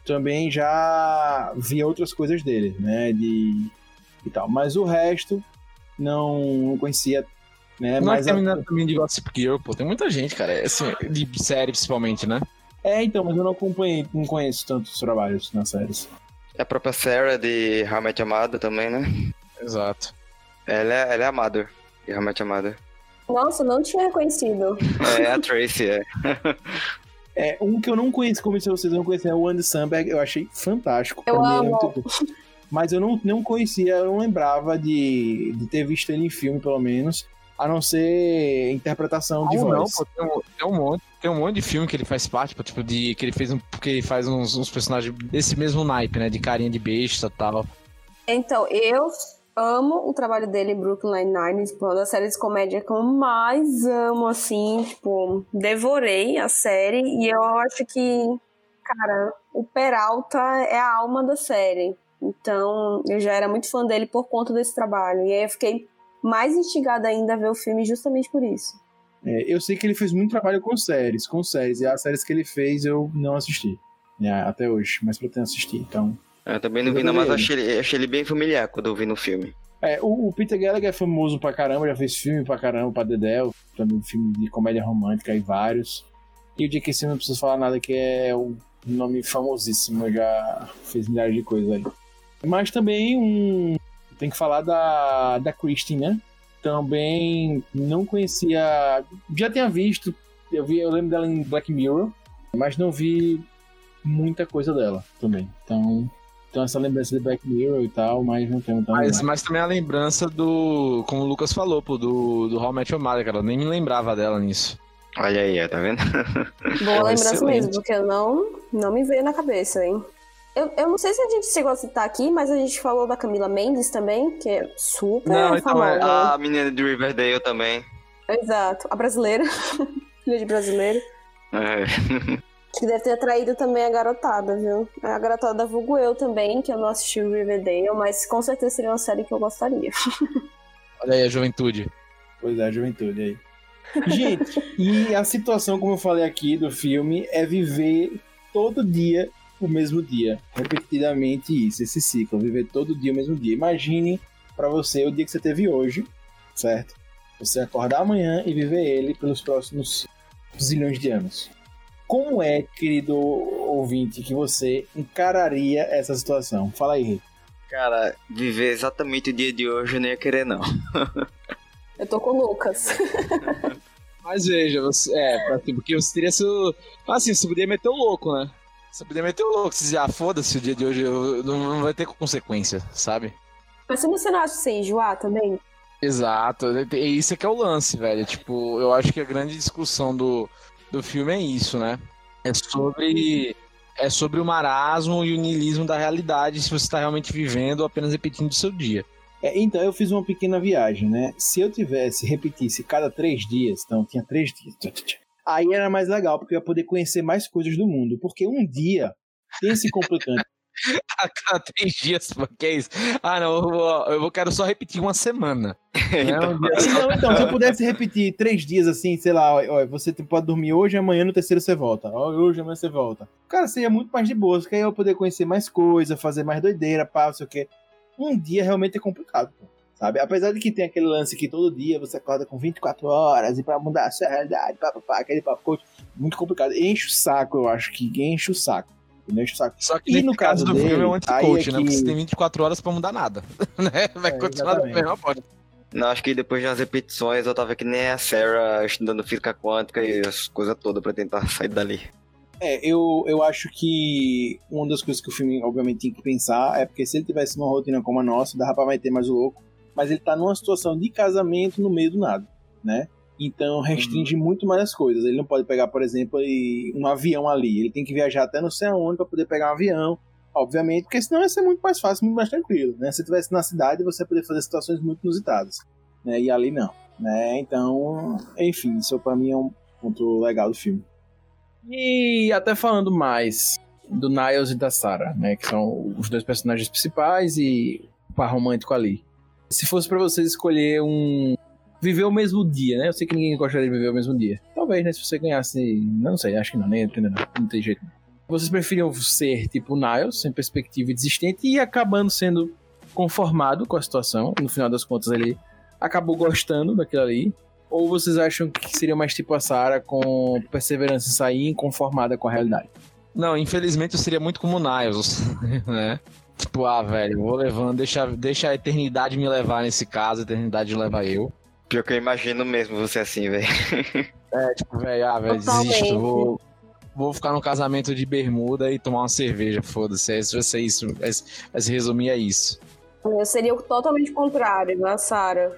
Também já vi outras coisas dele, né? De, e tal. Mas o resto não, não conhecia. Né? Não Mas é a- terminando também de Gossip Girl, pô. Tem muita gente, cara. É, assim, de série, principalmente, né? É, então, mas eu não acompanhei, não conheço tantos trabalhos nas séries. A própria Sarah de Your Mother também, né? Exato. Ela é, ela é a Mother de Your Mother. Nossa, não tinha reconhecido. É a Tracy, é. É, um que eu não conheço, como se vocês não conhecem, é o Andy Samberg, eu achei fantástico. Eu é amo. muito bom. Mas eu não, não conhecia, eu não lembrava de, de ter visto ele em filme, pelo menos, a não ser interpretação de Ou não, voz. pô, tem, um, tem um monte, tem um monte de filme que ele faz parte, pô, tipo, de. que ele fez um. que ele faz uns, uns personagens desse mesmo naipe, né? De carinha de besta e tal. Então, eu amo o trabalho dele em Brooklyn Nine-Nine, tipo, uma das séries de comédia que eu mais amo, assim, tipo, devorei a série e eu acho que, cara, o Peralta é a alma da série. Então, eu já era muito fã dele por conta desse trabalho. E aí eu fiquei mais instigada ainda a ver o filme justamente por isso. É, eu sei que ele fez muito trabalho com séries, com séries, e as séries que ele fez eu não assisti. né, até hoje, mas pretendo assistir, então. Eu também não vi, não, mas achei ele, achei ele bem familiar quando eu vi no filme. É, o, o Peter Gallagher é famoso pra caramba, já fez filme pra caramba, pra Dedel, também filme de comédia romântica e vários. E o J.K. Simmons não preciso falar nada, que é um nome famosíssimo, já fez milhares de coisas aí. Mas também um. Tem que falar da, da Christine, né? Também não conhecia. Já tinha visto, eu, vi, eu lembro dela em Black Mirror, mas não vi muita coisa dela também. Então, então essa lembrança de Black Mirror e tal, mas não tenho tão Mas, mas também a lembrança do. Como o Lucas falou, pô, do, do How I Met Your Mother, cara. Eu nem me lembrava dela nisso. Olha aí, tá vendo? Boa lembrança excelente. mesmo, porque não, não me veio na cabeça, hein? Eu, eu não sei se a gente chegou a citar aqui, mas a gente falou da Camila Mendes também, que é super Não, então é- famosa. A menina de Riverdale também. Exato. A brasileira. Filha de brasileiro. É. Que deve ter atraído também a garotada, viu? A garotada vulgo eu também, que eu não assisti o Riverdale, mas com certeza seria uma série que eu gostaria. Olha aí a juventude. Pois é, a juventude aí. Gente, e a situação, como eu falei aqui do filme, é viver todo dia o mesmo dia. Repetidamente isso, esse ciclo, viver todo dia o mesmo dia. Imagine pra você o dia que você teve hoje, certo? Você acordar amanhã e viver ele pelos próximos zilhões de anos. Como é, querido ouvinte, que você encararia essa situação? Fala aí. Cara, viver exatamente o dia de hoje eu não ia querer, não. Eu tô com o Lucas. Mas veja, você, é, porque você teria seu. Assim, você poderia meter o louco, né? Você poderia meter o louco. Dizer, ah, foda-se o dia de hoje, eu- não, não vai ter consequência, sabe? Mas você não acha que você enjoar também? Exato, e isso é que é o lance, velho. Tipo, eu acho que a grande discussão do, do filme é isso, né? É sobre. É sobre o marasmo e o niilismo da realidade, se você está realmente vivendo ou apenas repetindo o seu dia. É, então, eu fiz uma pequena viagem, né? Se eu tivesse, repetisse cada três dias, então tinha três dias, aí era mais legal, porque eu ia poder conhecer mais coisas do mundo. Porque um dia tem esse complicante. A cada três dias, que é isso? Ah, não, eu, vou, eu vou- quero só repetir uma semana. Não, um dia só. Então, então, se eu pudesse repetir três dias assim, sei lá, ó, ó, você pode dormir hoje, amanhã no terceiro você volta. Ó, hoje, amanhã você volta. Cara, seria muito mais de boa, porque aí eu ia poder conhecer mais coisa, fazer mais doideira, pá, não sei o quê. Um dia realmente é complicado, pô. Sabe? Apesar de que tem aquele lance que todo dia você acorda com 24 horas e pra mudar a sua realidade, pá, pá, pá, aquele papo coach, muito complicado. Enche o saco, eu acho que enche o saco. Enche o saco. Só que E no caso do filme é um dele, anti-coach, é né? Porque que- você tem 24 horas pra mudar nada. né? Vai É, continuar da mesma forma. Não, acho que depois de umas repetições eu tava que nem a Sarah estudando física quântica e as coisas todas pra tentar sair dali. É, eu, eu acho que uma das coisas que o filme, obviamente, tem que pensar é porque se ele tivesse uma rotina como a nossa, dava pra meter mais o louco, mas ele tá numa situação de casamento no meio do nada, né? Então restringe muito mais as coisas. Ele não pode pegar, por exemplo, um avião ali. Ele tem que viajar até não sei aonde pra poder pegar um avião, obviamente, porque senão ia ser muito mais fácil, muito mais tranquilo, né? Se tivesse na cidade, você ia poder fazer situações muito inusitadas, né? E ali não, né? Então, enfim, isso pra mim é um ponto legal do filme. E até falando mais do Niles e da Sarah, né? Que são os dois personagens principais e o par romântico ali. Se fosse pra vocês escolher um. Viver o mesmo dia, né? Eu sei que ninguém gostaria de viver o mesmo dia. Talvez, né? Se você ganhasse. Não sei, acho que não, nem entendo, não. Não tem jeito. Vocês preferiam ser tipo Niles, sem perspectiva e desistente, e acabando sendo conformado com a situação. No final das contas, ele acabou gostando daquilo ali. Ou vocês acham que seria mais tipo a Sarah com perseverança em sair inconformada com a realidade? Não, infelizmente eu seria muito como o Niles, né? Tipo, ah, velho, vou levando, deixa, deixa a eternidade me levar nesse caso, a eternidade leva eu. Pior que eu imagino mesmo você assim, velho. É, tipo, velho, ah, velho, desisto, vou, vou ficar no casamento de bermuda e tomar uma cerveja, foda-se, é isso, vai ser isso, vai, se- vai se resumir a isso. Eu seria o totalmente contrário da Sarah.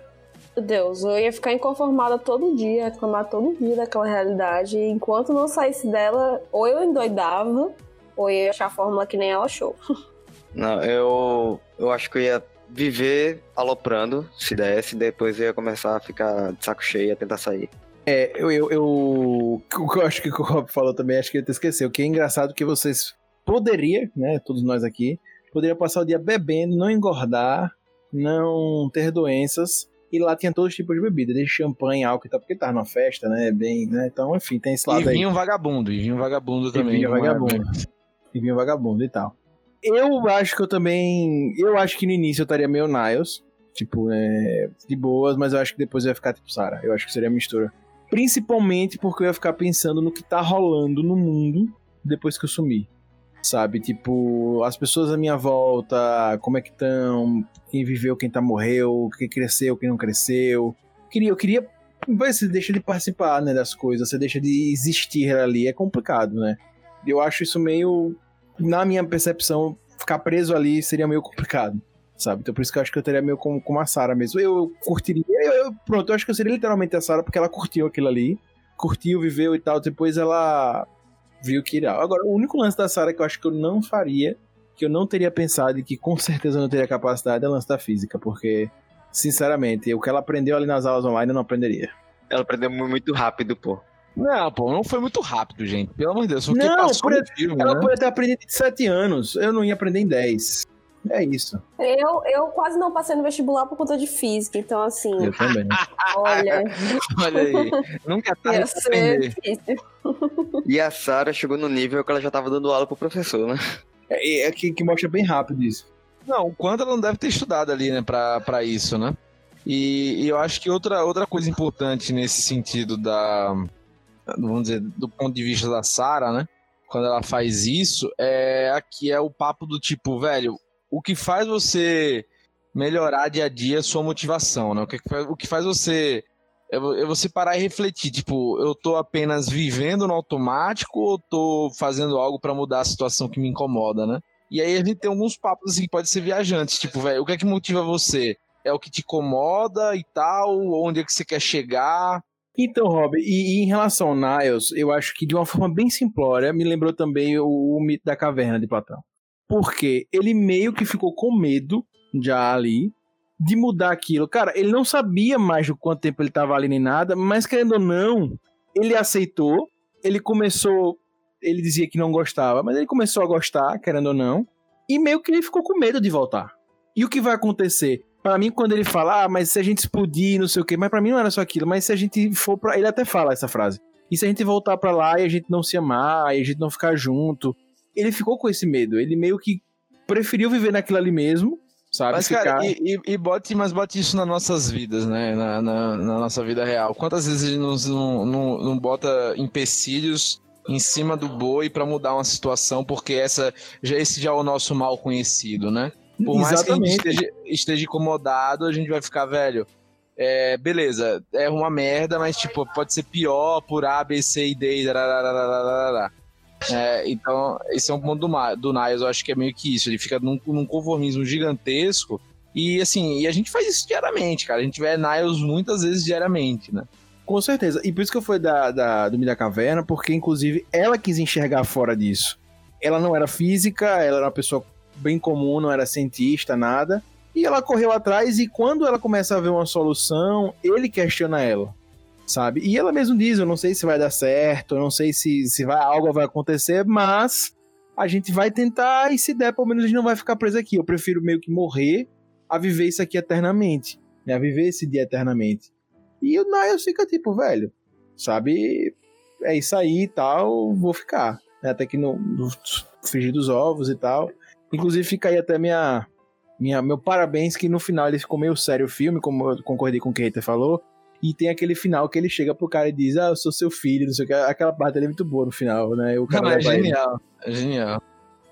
Meu Deus, eu ia ficar inconformada todo dia, reclamar todo dia daquela realidade. E enquanto não saísse dela, ou eu endoidava, ou eu ia achar a fórmula que nem ela achou. Não, eu, eu acho que eu ia viver aloprando, se desse, depois eu ia começar a ficar de saco cheio e a tentar sair. É, eu, eu, eu, eu acho que o Rob falou também, acho que ele até esqueceu, que é engraçado que vocês poderia, né, todos nós aqui, poderia passar o dia bebendo, não engordar, não ter doenças, e lá tinha todos os tipos de bebida, desde champanhe, álcool e tal, porque tava numa festa, né, bem, né, então, enfim, tem esse lado E aí. vinha um vagabundo, e vinha um vagabundo E também. vinha não é, vagabundo. velho? E vinha vagabundo e tal. Eu acho que eu também. Eu acho que no início eu estaria meio Niles. Tipo, é, de boas, mas eu acho que depois eu ia ficar tipo Sarah. Eu acho que seria a mistura. Principalmente porque eu ia ficar pensando no que tá rolando no mundo depois que eu sumir. Sabe? Tipo, as pessoas à minha volta, como é que estão, quem viveu, quem tá morreu, quem cresceu, quem não cresceu. Queria, eu queria. Você deixa de participar né, das coisas, você deixa de existir ali, é complicado, né? Eu acho isso meio. Na minha percepção, ficar preso ali seria meio complicado. Sabe? Então por isso que eu acho que eu teria meio como, como a Sarah mesmo. Eu curtiria. Eu, eu- pronto, eu acho que eu seria literalmente a Sarah porque ela curtiu aquilo ali. Curtiu, viveu e tal. Depois ela viu que iria. Agora, o único lance da Sarah que eu acho que eu não faria, que eu não teria pensado e que com certeza eu não teria capacidade, é o lance da física. Porque, sinceramente, o que ela aprendeu ali nas aulas online eu não aprenderia. Ela aprendeu mu- muito rápido, pô. Não, pô, não foi muito rápido, gente. Pelo amor de Deus, Não, passou por- Ela né? podia ter aprendido de 7 anos. Eu não ia aprender em 10. É isso. Eu, eu quase não passei no vestibular por conta de física, então assim, Eu também. olha, Olha aí. Nunca tá ia ser. E a Sarah chegou no nível que ela já tava dando aula pro professor, né? É, é que, que mostra bem rápido isso. Não, o quanto ela não deve ter estudado ali, né, pra, pra isso, né? E, e eu acho que outra, outra coisa importante nesse sentido da. Vamos dizer, do ponto de vista da Sarah, né? Quando ela faz isso, é aqui é o papo do tipo, velho, o que faz você melhorar dia a dia é a sua motivação, né? O que, faz- o que faz você. É é você parar e refletir, tipo, eu tô apenas vivendo no automático ou tô fazendo algo pra mudar a situação que me incomoda, né? E aí a gente tem alguns papos assim que pode ser viajantes, tipo, velho, o que é que motiva você? É o que te incomoda e tal? Onde é que você quer chegar? Então, Rob, e, e em relação ao Niles, eu acho que de uma forma bem simplória me lembrou também o, o mito da caverna de Platão. Porque ele meio que ficou com medo já ali de mudar aquilo. Cara, ele não sabia mais do quanto tempo ele estava ali nem nada, mas querendo ou não, ele aceitou. Ele começou. Ele dizia que não gostava, mas ele começou a gostar, querendo ou não. E meio que ele ficou com medo de voltar. E o que vai acontecer? Pra mim, quando ele fala, ah, mas se a gente explodir, não sei o quê, mas pra mim não era só aquilo, mas se a gente for pra. Ele até fala essa frase. E se a gente voltar pra lá e a gente não se amar, e a gente não ficar junto? Ele ficou com esse medo. Ele meio que preferiu viver naquilo ali mesmo, sabe? Mas, cara, e, e, e bote, mas bote isso nas nossas vidas, né? Na, na, na nossa vida real. Quantas vezes a gente não, não, não bota empecilhos em cima do boi para mudar uma situação, porque essa já esse já é o nosso mal conhecido, né? Por mais que a gente esteja, esteja incomodado, a gente vai ficar velho. É, beleza, é uma merda, mas tipo, pode ser pior por A, B, C e D. É, então, esse é um ponto do, do Niles, eu acho que é meio que isso. Ele fica num, num conformismo gigantesco. E assim, e a gente faz isso diariamente, cara. A gente vê Niles muitas vezes diariamente, né? Com certeza. E por isso que eu fui da, da, do Mid da Caverna, porque inclusive ela quis enxergar fora disso. Ela não era física, ela era uma pessoa bem comum, não era cientista, nada. E ela correu atrás e quando ela começa a ver uma solução, ele questiona ela, sabe? E ela mesmo diz, eu não sei se vai dar certo, eu não sei se, se vai, algo vai acontecer, mas a gente vai tentar e se der, pelo menos a gente não vai ficar preso aqui. Eu prefiro meio que morrer a viver isso aqui eternamente, né? A viver esse dia eternamente. E o Niles fica tipo, velho, sabe? É isso aí e tal, vou ficar. né? Até que no, no dos ovos e tal. Inclusive fica aí até minha, minha, meu parabéns que no final ele ficou meio sério o filme, como eu concordei com o que Reiter falou. E tem aquele final que ele chega pro cara e diz, ah, eu sou seu filho, não sei o que. Aquela parte ali é muito boa no final, né? O cara Não, é genial. É genial.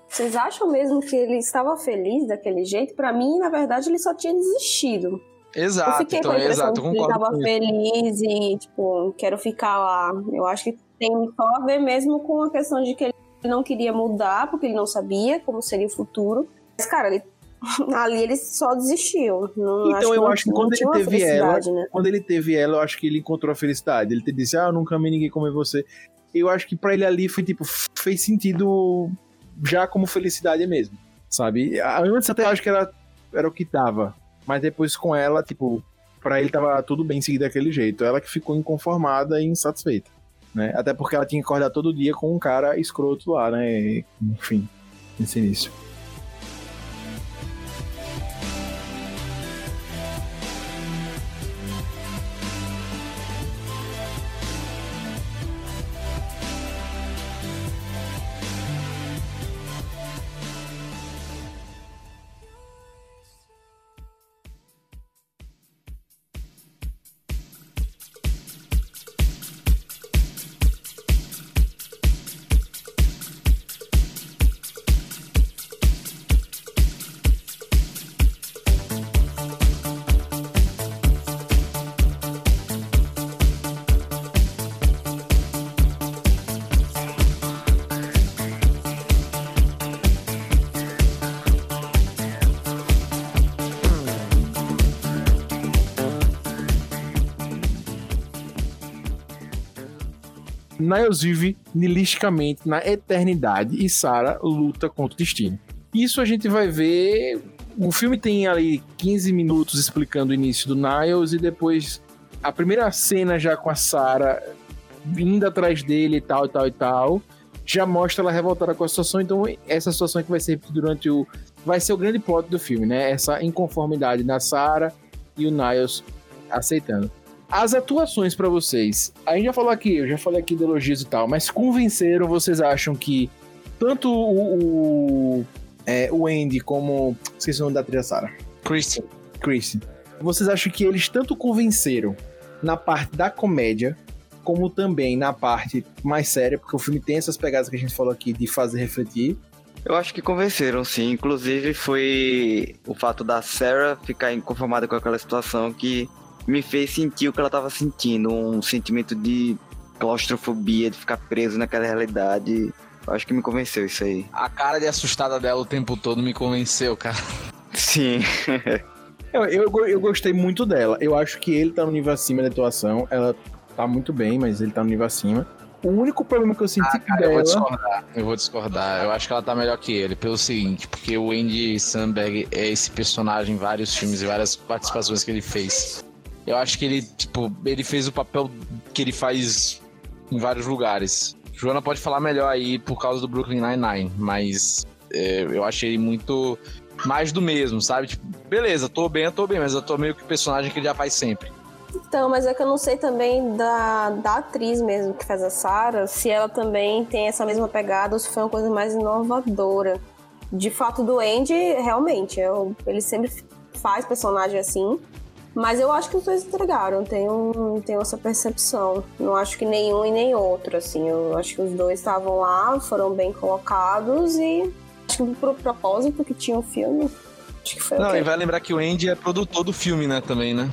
Vocês acham mesmo que ele estava feliz daquele jeito? Pra mim, na verdade, ele só tinha desistido. eu Exato, fiquei então, com a impressão exato, que ele estava feliz e, tipo, quero ficar lá. Eu acho que tem só a ver mesmo com a questão de que ele não queria mudar, porque ele não sabia como seria o futuro. Mas, cara, ele- ali ele só desistiu. Não, Então, eu não- acho que quando ele teve ela, né? quando ele teve ela, eu acho que ele encontrou a felicidade. Ele te disse, ah, eu nunca amei ninguém como você. Eu acho que pra ele ali foi tipo, fez sentido já como felicidade mesmo, sabe? Antes até acho que era, era o que tava, mas depois com ela, tipo, pra ele tava tudo bem seguir daquele jeito. Ela que ficou inconformada e insatisfeita, né? Até porque ela tinha que acordar todo dia com um cara escroto lá, né? Enfim, nesse início. Niles vive nihilisticamente na eternidade e Sarah luta contra o destino. Isso a gente vai ver. O filme tem ali 15 minutos explicando o início do Niles e depois a primeira cena já com a Sarah vindo atrás dele e tal e tal e tal. Já mostra ela revoltada com a situação, então essa situação que vai ser durante o. Vai ser o grande plot do filme, né? Essa inconformidade da Sarah e o Niles aceitando. As atuações pra vocês. A gente já falou aqui, eu já falei aqui de elogios e tal, mas convenceram, vocês acham que tanto o, o, é, o Andy como. Esqueci o nome da trilha Sarah. Christian. Christian. Vocês acham que eles tanto convenceram na parte da comédia, como também na parte mais séria, porque o filme tem essas pegadas que a gente falou aqui de fazer refletir. Eu acho que convenceram, sim. Inclusive foi o fato da Sarah ficar inconformada com aquela situação que me fez sentir o que ela tava sentindo, um sentimento de claustrofobia, de ficar preso naquela realidade. Eu acho que me convenceu isso aí. A cara de assustada dela o tempo todo me convenceu, cara. Sim. Eu, eu, eu gostei muito dela. Eu acho que ele tá no nível acima da atuação. Ela tá muito bem, mas ele tá no nível acima. O único problema que eu senti Ah, cara, eu dela. vou discordar. Eu vou discordar. Eu acho que ela tá melhor que ele, pelo seguinte, porque o Andy Samberg é esse personagem em vários filmes e várias participações que ele fez. Eu acho que ele, tipo, ele fez o papel que ele faz em vários lugares. Joana pode falar melhor aí por causa do Brooklyn Nine-Nine, mas é, eu achei muito mais do mesmo, sabe? Tipo, beleza, tô bem, eu tô bem, mas eu tô meio que o personagem que ele já faz sempre. Então, mas é que eu não sei também da, da atriz mesmo que faz a Sarah, se ela também tem essa mesma pegada ou se foi uma coisa mais inovadora. de fato do Andy, realmente, eu, ele sempre faz personagem assim. Mas eu acho que os dois entregaram, tenho, tenho essa percepção. Não acho que nenhum e nem outro, assim. Eu acho que os dois estavam lá, foram bem colocados e acho que pro propósito que tinha o filme, acho que foi Não, e vai lembrar que o Andy é produtor do filme, né, também, né?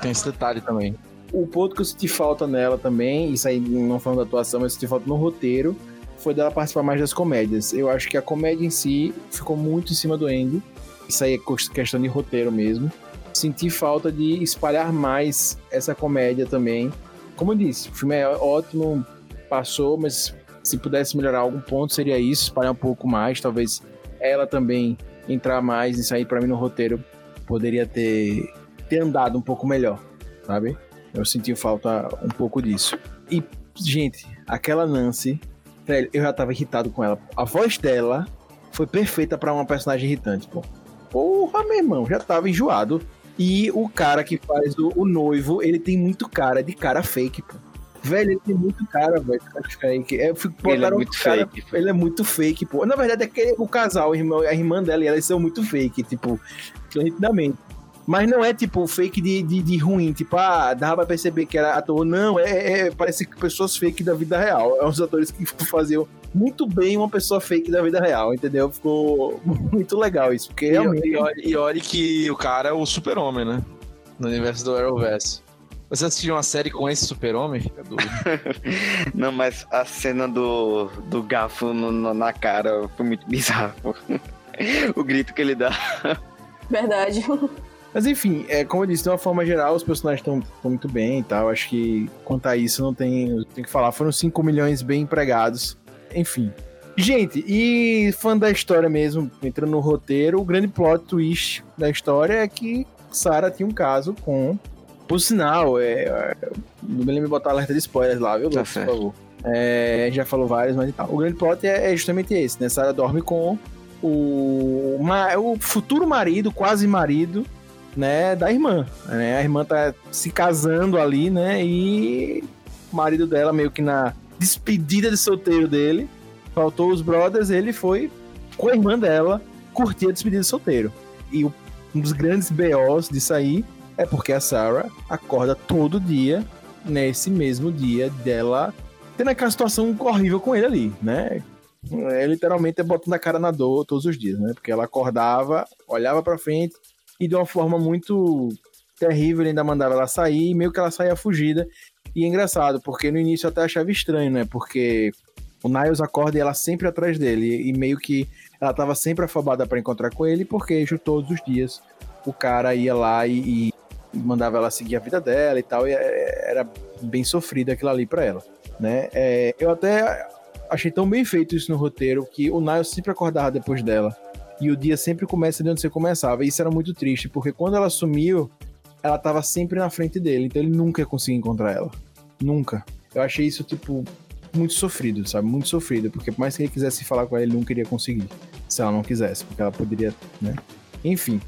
Tem esse detalhe também. O ponto que eu senti falta nela também, isso aí não falando da atuação, mas eu senti falta no roteiro, foi dela participar mais das comédias. Eu acho que a comédia em si ficou muito em cima do Andy. Isso aí é questão de roteiro mesmo. Senti falta de espalhar mais essa comédia também. Como eu disse, o filme é ótimo, passou, mas se pudesse melhorar algum ponto seria isso, espalhar um pouco mais, talvez ela também entrar mais nisso aí pra mim no roteiro poderia ter, ter andado um pouco melhor, sabe? Eu senti falta um pouco disso. E, gente, aquela Nancy, velho, eu já tava irritado com ela. A voz dela foi perfeita pra uma personagem irritante, pô. Porra, meu irmão, já tava enjoado. E o cara que faz o, o noivo, ele tem muito cara de cara fake, pô. Velho, ele tem muito cara, velho, de cara fake. É, eu fico, Ele é muito cara- fake, pô. Ele é muito fake, pô. Na verdade, é que o casal, a irmã, a irmã dela e ela, eles são muito fake, tipo, nitidamente. Mas não é tipo fake de, de, de ruim, tipo, ah, dava pra perceber que era ator. Não, é, é- parece que pessoas fake da vida real. É uns atores que faziam muito bem uma pessoa fake da vida real, entendeu? Ficou muito legal isso, porque E, realmente. e, olhe, e que o cara é o super-homem, né? No universo do Arrowverse. Você assistiu uma série com esse super-homem? Fica dúvida. Não, mas a cena do, do garfo no- no- na cara foi muito bizarro. o grito que ele dá. Verdade. Mas enfim, é, como eu disse, de uma forma geral, os personagens estão muito bem e tal. Acho que quanto a isso, não tem, tem que falar. Foram 5 milhões bem empregados. Enfim. Gente, e fã da história mesmo, entrando no roteiro, o grande plot twist da história é que Sarah tinha um caso com. Por sinal, é, não me lembro de botar alerta de spoilers lá, viu, Tá Lucas, por certo. favor. É, já falou vários, mas tal. O grande plot é, é justamente esse, né? Sarah dorme com o, o futuro marido, quase marido, né, da irmã. Né? A irmã tá se casando ali, né? E o marido dela meio que na despedida de solteiro dele, faltou os brothers, ele foi com a irmã dela curtir a despedida de solteiro. E um dos grandes BOs disso aí é porque a Sarah acorda todo dia nesse mesmo dia dela tendo aquela situação horrível com ele ali, né? É literalmente é botando a cara na dor todos os dias, né? Porque ela acordava, olhava pra frente e de uma forma muito terrível ainda mandava ela sair, e meio que ela saía fugida. E é engraçado, porque no início eu até achava estranho, né? Porque o Niles acorda e ela sempre atrás dele, e meio que ela tava sempre afobada pra encontrar com ele, porque todos os dias o cara ia lá e, e mandava ela seguir a vida dela e tal, e é, era bem sofrido aquilo ali pra ela, né? É, eu até achei tão bem feito isso no roteiro que o Niles sempre acordava depois dela. E o dia sempre começa de onde você começava. E isso era muito triste, porque quando ela sumiu, ela tava sempre na frente dele. Então ele nunca ia conseguir encontrar ela. Nunca. Eu achei isso, tipo, muito sofrido, sabe? Muito sofrido. Porque por mais que ele quisesse falar com ela, ele nunca iria conseguir. Se ela não quisesse, porque ela poderia, né? Enfim.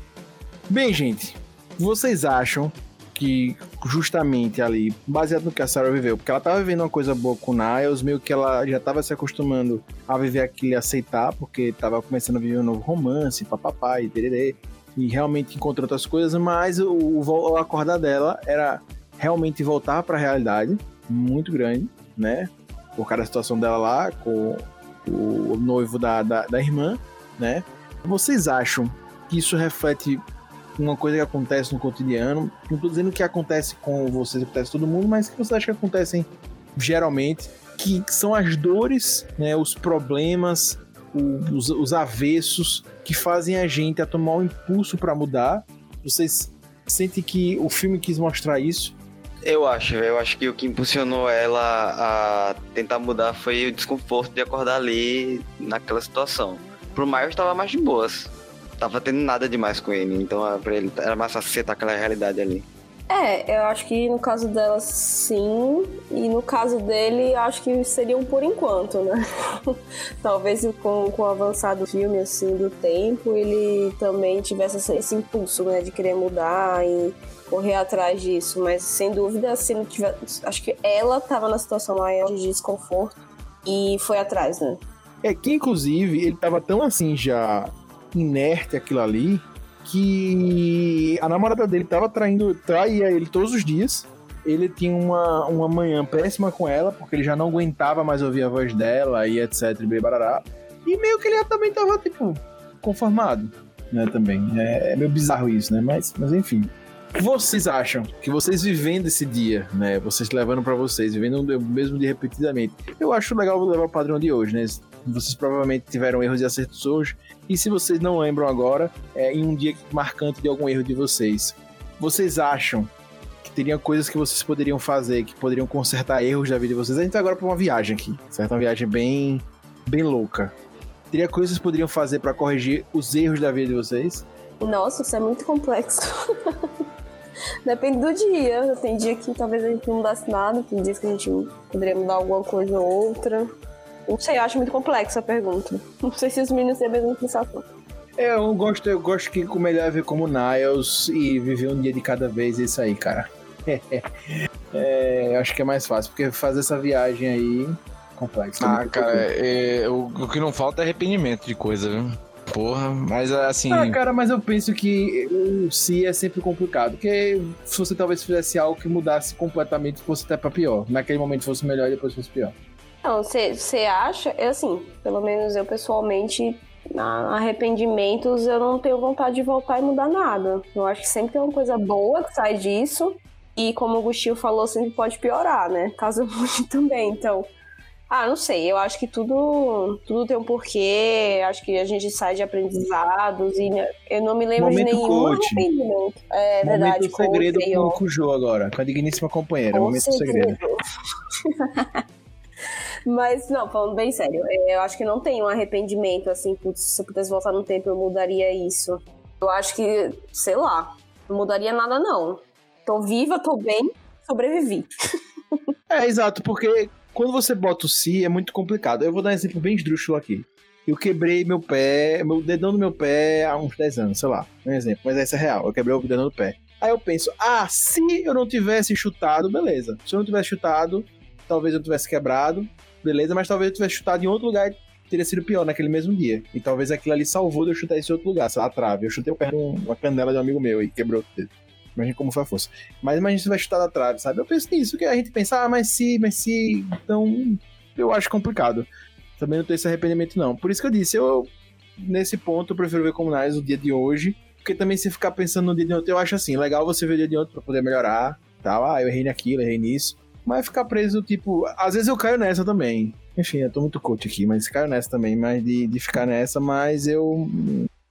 Bem, gente, vocês acham que justamente ali, baseado no que a Sarah viveu, porque ela tava vivendo uma coisa boa com o Niles, meio que ela já tava se acostumando a viver aquilo e aceitar, porque tava começando a viver um novo romance, papapá e tererê, e realmente encontrou outras coisas, mas o, o, acordar dela era realmente voltar para a realidade, muito grande, né? Por causa da situação dela lá, com o noivo da, da, da irmã, né? Vocês acham que isso reflete uma coisa que acontece no cotidiano? Não tô dizendo que acontece com vocês, acontece com todo mundo, mas que vocês acham que acontecem geralmente, que são as dores, né, os problemas, o- os, os avessos que fazem a gente a tomar um impulso para mudar. Vocês sentem que o filme quis mostrar isso? Eu acho, eu acho que o que impulsionou ela a tentar mudar foi o desconforto de acordar ali naquela situação. Pro Miles tava mais de boas. Tava tendo nada demais com ele, então pra ele era mais fácil aceitar aquela realidade ali. É, eu acho que no caso dela sim, e no caso dele acho que seria um por enquanto, né? Talvez com, com o avançar do filme, assim, do tempo, ele também tivesse esse, esse impulso, né, de querer mudar e correr atrás disso, mas sem dúvida, se não tiver, acho que ela tava na situação maior de desconforto e foi atrás, né? É que, inclusive, ele tava tão assim já inerte aquilo ali que a namorada dele tava traindo, traía ele todos os dias. Ele tinha uma, uma manhã péssima com ela, porque ele já não aguentava mais ouvir a voz dela e etc. E, barará. e meio que ele também tava, tipo, conformado, né? Também. É, é meio bizarro isso, né? Mas, mas enfim. Vocês acham que vocês vivendo esse dia, né? Vocês levando pra vocês, vivendo o mesmo dia repetidamente. Eu acho legal levar o padrão de hoje, né? Vocês provavelmente tiveram erros e acertos hoje. E se vocês não lembram agora, é em um dia marcante de algum erro de vocês, vocês acham que teriam coisas que vocês poderiam fazer, que poderiam consertar erros da vida de vocês? A gente vai agora pra uma viagem aqui, certo? Uma viagem bem, bem louca. Teria coisas que vocês poderiam fazer pra corrigir os erros da vida de vocês? Nossa, isso é muito complexo. Depende do dia. Tem dia que talvez a gente não mudasse nada, tem dias que a gente poderia mudar alguma coisa ou outra. Não sei, eu acho muito complexa a pergunta. Não sei se os meninos têm a mesma sensação. É, Eu gosto, eu gosto que o melhor é ver como Niles e viver um dia de cada vez é isso aí, cara. É, eu acho que é mais fácil, porque fazer essa viagem aí complexo. Ah, cara, é, o, o que não falta é arrependimento de coisa, viu? Porra, mas assim. Ah, cara, mas eu penso que o si é sempre complicado. Porque se você talvez fizesse algo que mudasse completamente, fosse até pra pior. Naquele momento fosse melhor e depois fosse pior. Não, você acha, eu assim, pelo menos eu pessoalmente, arrependimentos, eu não tenho vontade de voltar e mudar nada. Eu acho que sempre tem uma coisa boa que sai disso. E como o Gustil falou, sempre pode piorar, né? Caso mude também. Então, ah, não sei. Eu acho que tudo, tudo tem um porquê. Acho que a gente sai de aprendizados. E né, eu não me lembro Momento de nenhum coach. arrependimento. É verdade. Momento segredo coach com o Cujo agora, com a digníssima companheira. Com Momento segredo. Mas, não, falando bem sério, é, eu acho que não tem um arrependimento, assim, putz, se eu pudesse voltar no tempo, eu mudaria isso. Eu acho que, sei lá, não mudaria nada, não. Tô viva, tô bem, sobrevivi. É, exato, porque quando você bota o si é muito complicado. Eu vou dar um exemplo bem esdrúxulo aqui. Eu quebrei meu pé, meu dedão do meu pé há uns 10 anos, sei lá. Um exemplo, mas essa é real. Eu quebrei o dedão do pé. Aí eu penso, ah, se eu não tivesse chutado, beleza. Se eu não tivesse chutado, talvez eu tivesse quebrado, beleza, mas talvez eu tivesse chutado em outro lugar e teria sido pior naquele mesmo dia. E talvez aquilo ali salvou de eu chutar esse outro lugar, sei lá, a trave. Eu chutei o pé numa canela de um amigo meu e quebrou o dedo. Imagina como foi a força. Mas imagina se vai chutar da trave, sabe? Eu penso nisso, que a gente pensa, ah, mas se, mas se. Então, eu acho complicado. Também não tenho esse arrependimento, não. Por isso que eu disse, eu, nesse ponto, eu prefiro ver como Nice o dia de hoje. Porque também se ficar pensando no dia de ontem, eu acho assim, legal você ver o dia de ontem pra poder melhorar, tal. Ah, eu errei naquilo, errei nisso. Mas ficar preso, tipo, às vezes eu caio nessa também. Enfim, eu tô muito coach aqui, mas caio nessa também, mas de, de ficar nessa, mas eu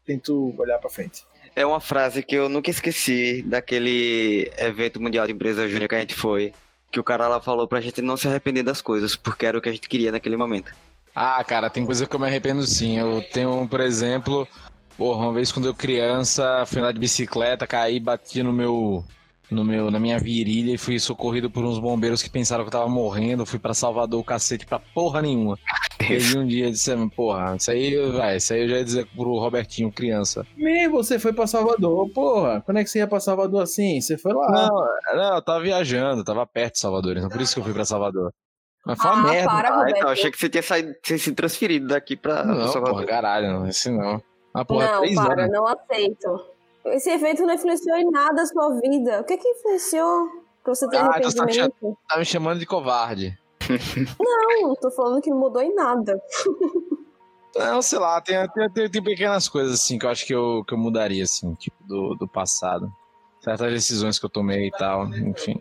tento olhar pra frente. É uma frase que eu nunca esqueci daquele evento mundial de empresa júnior que a gente foi. Que o cara lá falou pra gente não se arrepender das coisas, porque era o que a gente queria naquele momento. Ah, cara, tem coisa que eu me arrependo sim. Eu tenho, por exemplo, porra, uma vez quando eu criança, fui lá de bicicleta, caí, bati no meu, no meu, na minha virilha e fui socorrido por uns bombeiros que pensaram que eu tava morrendo. Fui pra Salvador, o cacete, pra porra nenhuma. E aí um dia eu disse, porra, isso aí, vai, isso aí eu já ia dizer pro Robertinho, criança. Me, você foi pra Salvador, porra. Quando é que você ia pra Salvador assim? Você foi lá. Não, não, eu tava viajando, tava perto de Salvador, então por isso que eu fui pra Salvador. Mas foi uma Ah, merda. para, Ah, então, achei que você tinha saído, tinha sido transferido daqui pra Não, Salvador. porra, caralho, não, esse não. Ah, porra, não, três para, anos. não aceito. Esse evento não influenciou em nada a sua vida. O que que influenciou pra você ter Ah, você tá arrependimento? Tá me chamando de covarde. Não, tô falando que não mudou em nada. Não, sei lá, tem, tem, tem, tem pequenas coisas assim que eu acho que eu, que eu mudaria, assim, tipo, do, do passado. Certas decisões que eu tomei e tal, enfim.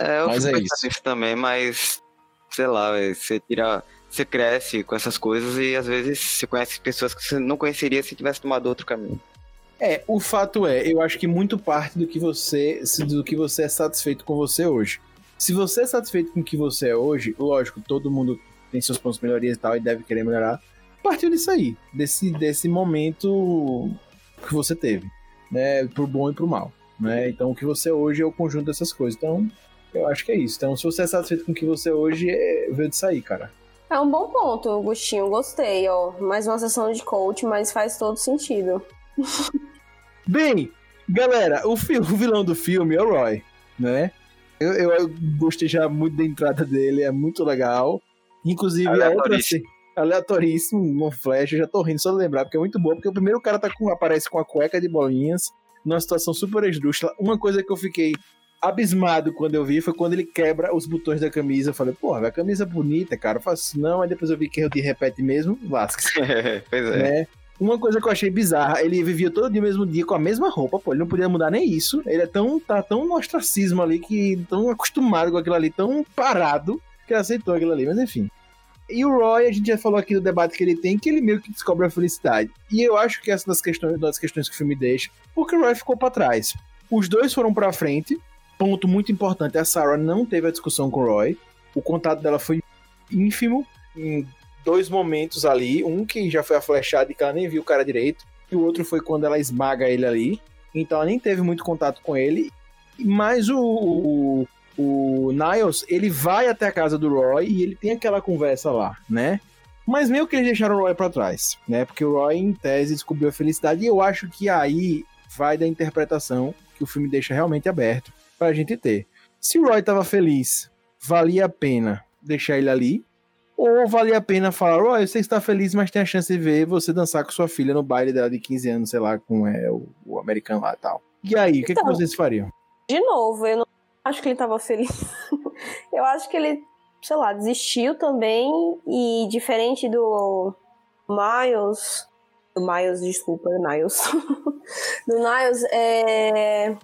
É, eu Mas é isso. nisso também, mas sei lá, você tira. Você cresce com essas coisas e às vezes você conhece pessoas que você não conheceria se tivesse tomado outro caminho. É, o fato é, eu acho que muito parte do que você do que você é satisfeito com você hoje. Se você é satisfeito com o que você é hoje, lógico, todo mundo tem seus pontos de melhoria e tal e deve querer melhorar. Partiu disso aí, desse, desse momento que você teve, né, pro bom e pro mal, né? Então o que você é hoje é o conjunto dessas coisas. Então, eu acho que é isso. Então, se você é satisfeito com o que você é hoje, é, veio disso aí, cara. É um bom ponto, Agostinho. Gostei, ó. Mais uma sessão de coach, mas faz todo sentido. Bem, galera, o, fi- o vilão do filme é o Roy, né? Eu, eu gostei já muito da entrada dele, é muito legal. Inclusive, a outra, ce- aleatoríssimo, no flash, eu já tô rindo só de lembrar, porque é muito bom, porque o primeiro cara tá com, aparece com a cueca de bolinhas, numa situação super esdrúxula. Uma coisa que eu fiquei abismado quando eu vi foi quando ele quebra os botões da camisa. Eu falei, porra, a camisa bonita, cara. Eu faço não, aí depois eu vi que eu de repete mesmo, Vasquez. pois é. né? Uma coisa que eu achei bizarra, ele vivia todo dia, mesmo dia com a mesma roupa, pô, ele não podia mudar nem isso. Ele é tão, tá tão ostracismo ali, que tão acostumado com aquilo ali, tão parado, que aceitou aquilo ali, mas enfim. E o Roy, a gente já falou aqui do debate que ele tem, que ele meio que descobre a felicidade. E eu acho que essa das questões, das questões que o filme deixa, porque o Roy ficou pra trás. Os dois foram pra frente. Ponto muito importante, a Sarah não teve a discussão com o Roy. O contato dela foi ínfimo em dois momentos ali. Um que já foi a flechada e que ela nem viu o cara direito. E o outro foi quando ela esmaga ele ali. Então ela nem teve muito contato com ele. Mas o, o, o Niles, ele vai até a casa do Roy e ele tem aquela conversa lá, né? Mas meio que eles deixaram o Roy pra trás, né? Porque o Roy, em tese, descobriu a felicidade. E eu acho que aí vai da interpretação que o filme deixa realmente aberto pra gente ter. Se o Roy tava feliz, valia a pena deixar ele ali? Ou valia a pena falar, Roy, você está feliz, mas tem a chance de ver você dançar com sua filha no baile dela de 15 anos, sei lá, com é, o, o americano lá e tal. E aí, o que, que Então. vocês fariam? De novo, eu não acho que ele tava feliz. eu acho que ele, sei lá, desistiu também. E diferente do Miles. Do Miles, desculpa, do Niles. do Niles, é,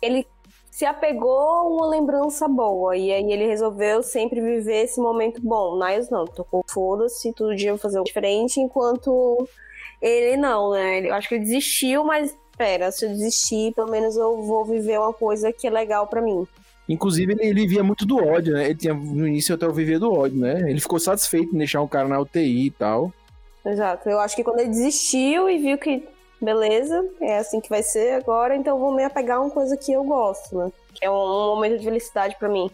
ele se apegou a uma lembrança boa. E aí ele resolveu sempre viver esse momento bom. O Niles não, tocou foda-se, todo dia eu vou fazer o diferente, enquanto ele não, né? Ele- Eu acho que ele desistiu, mas pera, se eu desistir, pelo menos eu vou viver uma coisa que é legal pra mim. Inclusive, ele, ele via muito do ódio, né? Ele tinha, no início até eu vivia do ódio, né? Ele ficou satisfeito em deixar um cara na UTI e tal. Exato. Eu acho que quando ele desistiu e viu que, beleza, é assim que vai ser agora, então eu vou me apegar a uma coisa que eu gosto, né? Que é um, um momento de felicidade pra mim.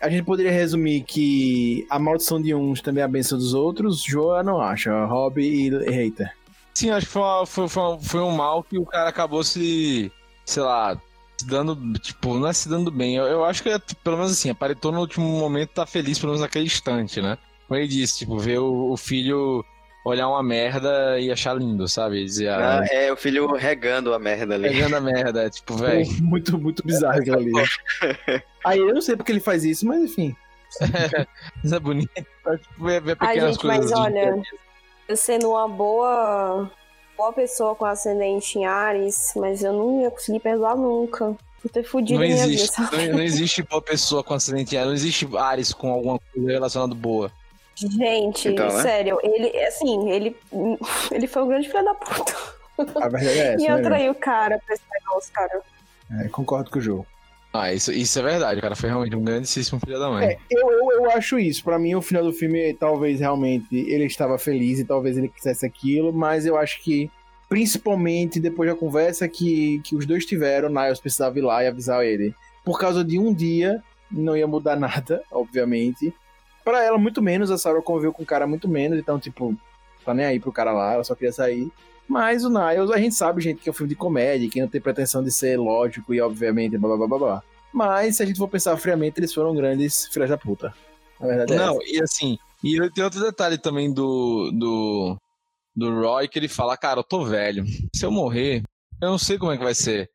A gente poderia resumir que a maldição de uns também é a benção dos outros. Joa não acha. Hobby e hater. Sim, acho que foi, uma- foi, foi, um- foi um mal que o cara acabou se, sei lá, se dando, tipo, não é se dando bem. Eu, eu acho que, é, pelo menos assim, aparentou no último momento tá feliz, pelo menos naquele instante, né? Como ele disse, tipo, ver o, o filho olhar uma merda e achar lindo, sabe? Dizer, ah, Ah, é o filho regando a merda ali. pegando a merda, tipo, velho. Muito, muito bizarro aquilo ali. Aí eu não sei porque ele faz isso, mas enfim. Isso é bonito. É, tipo, ver, ver Ai, pequenas gente, mas coisas. do olha, eu sendo uma boa, boa pessoa com ascendente em Ares, mas eu não ia conseguir perdoar nunca. Por ter fudido Não minha existe, vida, não, não existe boa pessoa com acidente aéreo, não existe Ares com alguma coisa relacionada boa. Gente, Então, né? sério, ele, assim, ele, ele foi um grande filho da puta. A verdade é essa, e né, eu traí o cara pra esse negócio, cara. É, concordo com o jogo. Ah, isso, isso é verdade, o cara foi realmente um grandíssimo filho da mãe. É, eu, eu, eu acho isso. Pra mim, o final do filme, talvez realmente ele estava feliz e talvez ele quisesse aquilo, mas eu acho que, principalmente depois da conversa que, que os dois tiveram, Niles precisava ir lá e avisar ele. Por causa de um dia, não ia mudar nada, obviamente. Pra ela, muito menos. A Sarah conviveu com o cara muito menos, então, tipo, tá nem aí pro cara lá, ela só queria sair. Mas o Niles, a gente sabe, gente, que é um filme de comédia, que não tem pretensão de ser lógico e, obviamente, blá blá blá blá. Mas, se a gente for pensar friamente, eles foram grandes filhas da puta. Na verdade é Não, e assim, e tem outro detalhe também do, do, do Roy que ele fala, cara, eu tô velho. Se eu morrer, eu não sei como é que vai ser.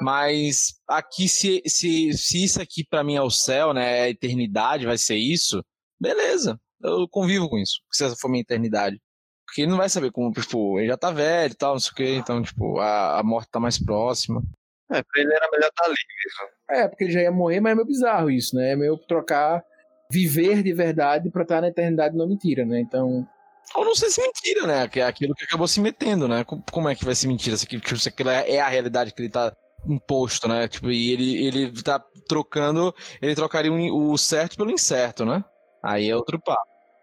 Mas aqui, se, se, se isso aqui pra mim é o céu, né? É a eternidade, vai ser isso, beleza. Eu convivo com isso, se essa for minha eternidade. Porque ele não vai saber como, tipo, ele já tá velho e tal, não sei o quê, então, tipo, a, a morte tá mais próxima. É, pra ele era melhor estar ali mesmo. É, porque ele já ia morrer, mas é meio bizarro isso, né? É meio trocar viver de verdade pra estar na eternidade não mentira, né? Então, Ou não sei se mentira, né? Que é aquilo que acabou se metendo, né? Co- Como é que vai ser mentira? Se aquilo, tipo, se aquilo é é a realidade que ele tá imposto, né? Tipo, e ele, ele tá trocando, ele trocaria o certo pelo incerto, né? Aí é outro papo.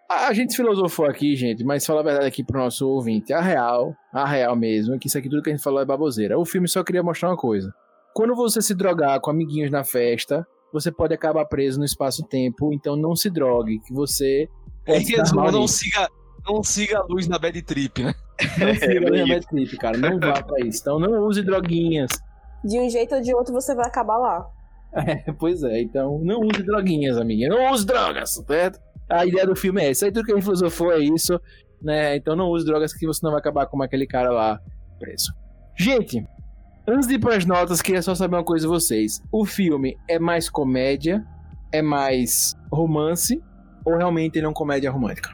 a gente filosofou aqui, gente, mas fala a verdade aqui pro nosso ouvinte. A real, a real mesmo, é que isso aqui tudo que a gente falou é baboseira. O filme só queria mostrar uma coisa. Quando você se drogar com amiguinhos na festa, você pode acabar preso no espaço-tempo, então não se drogue, que você dar resumo, mal não siga, não siga a luz na bad trip, né? Não siga É, a bonito. Bad Trip, cara. Não vá pra isso. Então não use droguinhas. De um jeito ou de outro você vai acabar lá. É, pois é, então não use droguinhas, amiguinha. Não use drogas, certo? A ideia do filme é essa. Aí tudo que ele filosofou é isso, né? Então não use drogas que você não vai acabar como aquele cara lá preso. Gente, antes de ir para as notas, queria só saber uma coisa de vocês. O filme é mais comédia, é mais romance, ou realmente ele é uma comédia romântica?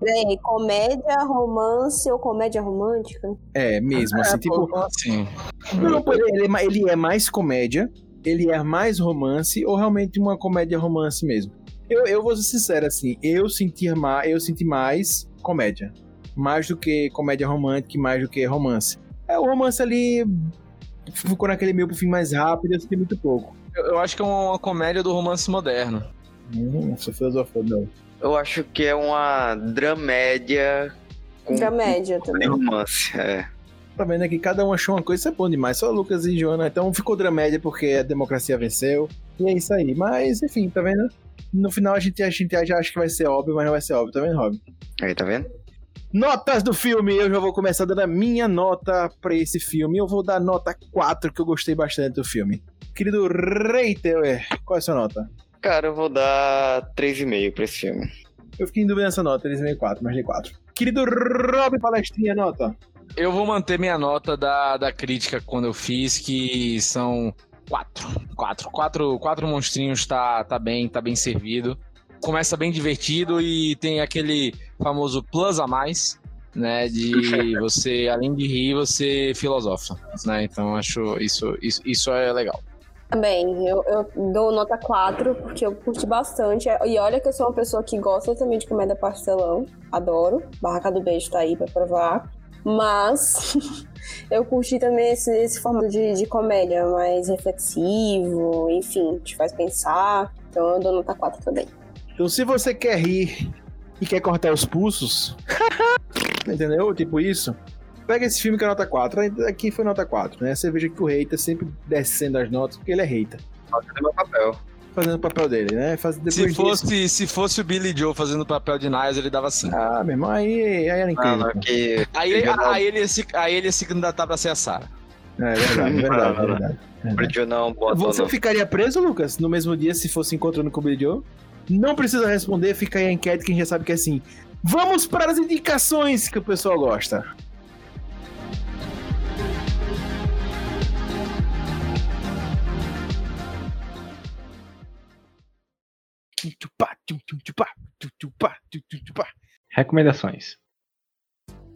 Peraí, comédia, romance ou comédia romântica? É, mesmo, assim, tipo... Assim. Não, pô, ele, é, ele é mais comédia, ele é mais romance, ou realmente uma comédia romance mesmo? Eu, eu vou ser sincero, assim, eu senti, mais, eu senti mais comédia. Mais do que comédia romântica e mais do que romance. É, o romance ali ficou naquele meio pro fim mais rápido, eu senti muito pouco. Eu, eu acho que é uma comédia do romance moderno. Hum, sou filosofou, não. Eu acho que é uma dramédia com Dramédia também. romance. É. Tá vendo aqui? Cada um achou uma coisa, isso é bom demais. Só Lucas e Joana. Então ficou dramédia porque a democracia venceu. E é isso aí. Mas, enfim, tá vendo? No final a gente, a gente já acha que vai ser óbvio, mas não vai ser óbvio, tá vendo, Rob? Aí, tá vendo? Notas do filme, eu já vou começar dando a minha nota pra esse filme. Eu vou dar nota 4, que eu gostei bastante do filme. Querido Reiter, qual é a sua nota? Cara, eu vou dar 3,5 pra esse filme. Eu fiquei em dúvida nessa nota, 3,4, mas dei 4. Querido Rob Palestrinha, nota. Eu vou manter minha nota da, da crítica quando eu fiz, que são quatro. Quatro. Quatro, quatro monstrinhos tá, tá bem, tá bem servido. Começa bem divertido e tem aquele famoso plus a mais, né? De você, além de rir, você filosofa, né? Então acho isso, isso, isso é legal. Também, eu, eu dou nota 4, porque eu curti bastante. E olha que eu sou uma pessoa que gosta também de comédia pastelão. Adoro. Barraca do Beijo tá aí pra provar. Mas eu curti também esse, esse formato de, de comédia mais reflexivo, enfim, te faz pensar. Então eu dou nota 4 também. Então, se você quer rir e quer cortar os pulsos, entendeu? Tipo isso. Pega esse filme que é nota 4. Aqui foi nota 4, né? Você veja que o hater sempre descendo as notas, porque ele é hater. Fazendo meu papel. Fazendo o papel dele, né? Faz, Se disso- fosse, se fosse o Billy Joe fazendo o papel de Niles, ele dava assim. Ah, meu irmão, aí, aí era incrível. Não, não, que... Aí, já não- aí, ele ia se, aí ele se candidatar pra ser a Sarah. É verdade, verdade, verdade. Eu não Você não. ficaria preso, Lucas, no mesmo dia se fosse encontrando com o Billy Joe? Não precisa responder, fica aí a enquete que a gente já sabe que é assim. Vamos para as indicações que o pessoal gosta. Recomendações.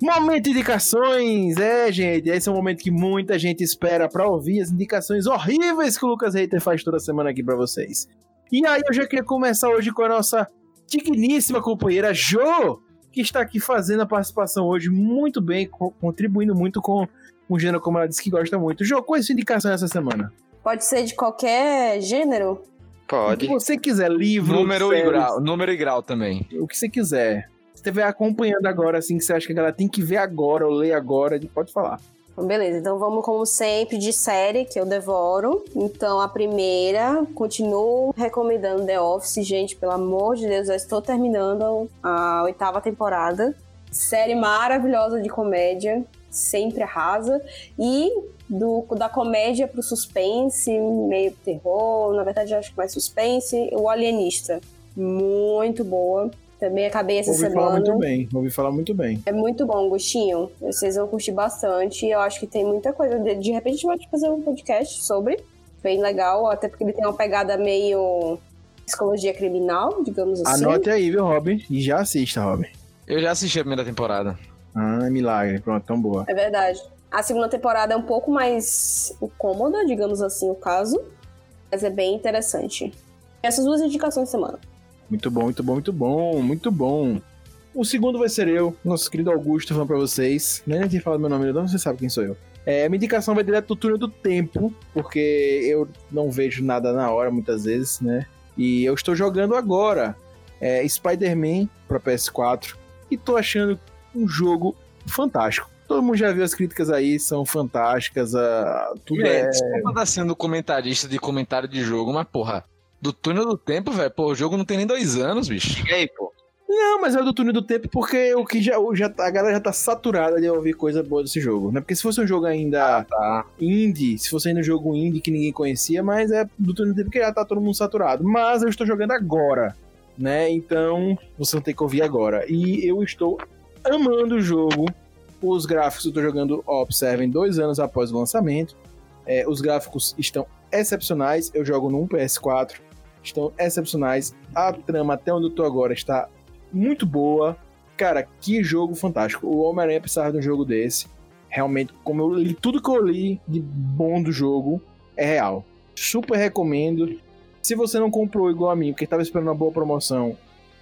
Momento de indicações! É, gente, esse é um momento que muita gente espera pra ouvir as indicações horríveis que o Lucas Reiter faz toda semana aqui pra vocês. E aí eu já queria começar hoje com a nossa digníssima companheira Jo, que está aqui fazendo a participação hoje muito bem, co- contribuindo muito com um gênero como ela disse que gosta muito. Jo, qual é a sua indicação essa semana? Pode ser de qualquer gênero? O que Pode. você quiser, livro, Número e séries, grau, número e grau também. o que você quiser. Se você estiver acompanhando agora, assim, que você acha que a galera tem que ver agora ou ler agora, pode falar. Então, beleza, então vamos como sempre de série que eu devoro. Então a primeira, continuo recomendando The Office, gente, pelo amor de Deus, já estou terminando a oitava temporada. Série maravilhosa de comédia, sempre arrasa. E do, da comédia pro suspense, meio terror, na verdade acho que mais suspense, o Alienista. Muito boa. Também acabei essa Ouvi semana. falar muito bem, ouvi falar muito bem. É muito bom, Gostinho. Vocês vão curtir bastante. Eu acho que tem muita coisa. De, de repente a gente pode fazer um podcast sobre. Bem legal, até porque ele tem uma pegada meio psicologia criminal, digamos assim. Anote aí, viu, Robin? E já assista, Robin. Eu já assisti a primeira temporada. Ah, milagre. Pronto, tão boa. É verdade. A segunda temporada é um pouco mais cômoda, digamos assim, o caso. Mas é bem interessante. Essas duas indicações de semana. Muito bom, muito bom, muito bom, muito bom. O segundo vai ser eu, nosso querido Augusto, falando pra vocês. Nem tinha falado meu nome, não, você sabe quem sou eu. É, minha indicação vai direto do túnel do tempo, porque eu não vejo nada na hora muitas vezes, né? E eu estou jogando agora é, Spider-Man pra PS4 e tô achando um jogo fantástico. Todo mundo já viu as críticas aí, são fantásticas, ah, tudo É, é... Desculpa estar sendo comentarista de comentário de jogo, mas porra, do túnel do tempo, velho, pô, o jogo não tem nem dois anos, bicho. E aí, pô? Não, mas é do túnel do tempo porque o que já, o- já tá- a galera já tá saturada de ouvir coisa boa desse jogo, né? Porque se fosse um jogo ainda Tá. indie, se fosse ainda um jogo indie que ninguém conhecia, mas é do túnel do tempo que já tá todo mundo saturado. Mas eu estou jogando agora. né? Então você não tem que ouvir agora. E eu estou amando o jogo. Os gráficos eu estou jogando Observem dois anos após o lançamento. É, os gráficos estão excepcionais. Eu jogo num PS4. Estão excepcionais. A trama, até onde eu tô agora, está muito boa. Cara, que jogo fantástico. O Homem-Aranha precisava de um jogo desse. Realmente, como eu li tudo que eu li de bom do jogo, é real. Super recomendo. Se você não comprou igual a mim, porque estava esperando uma boa promoção,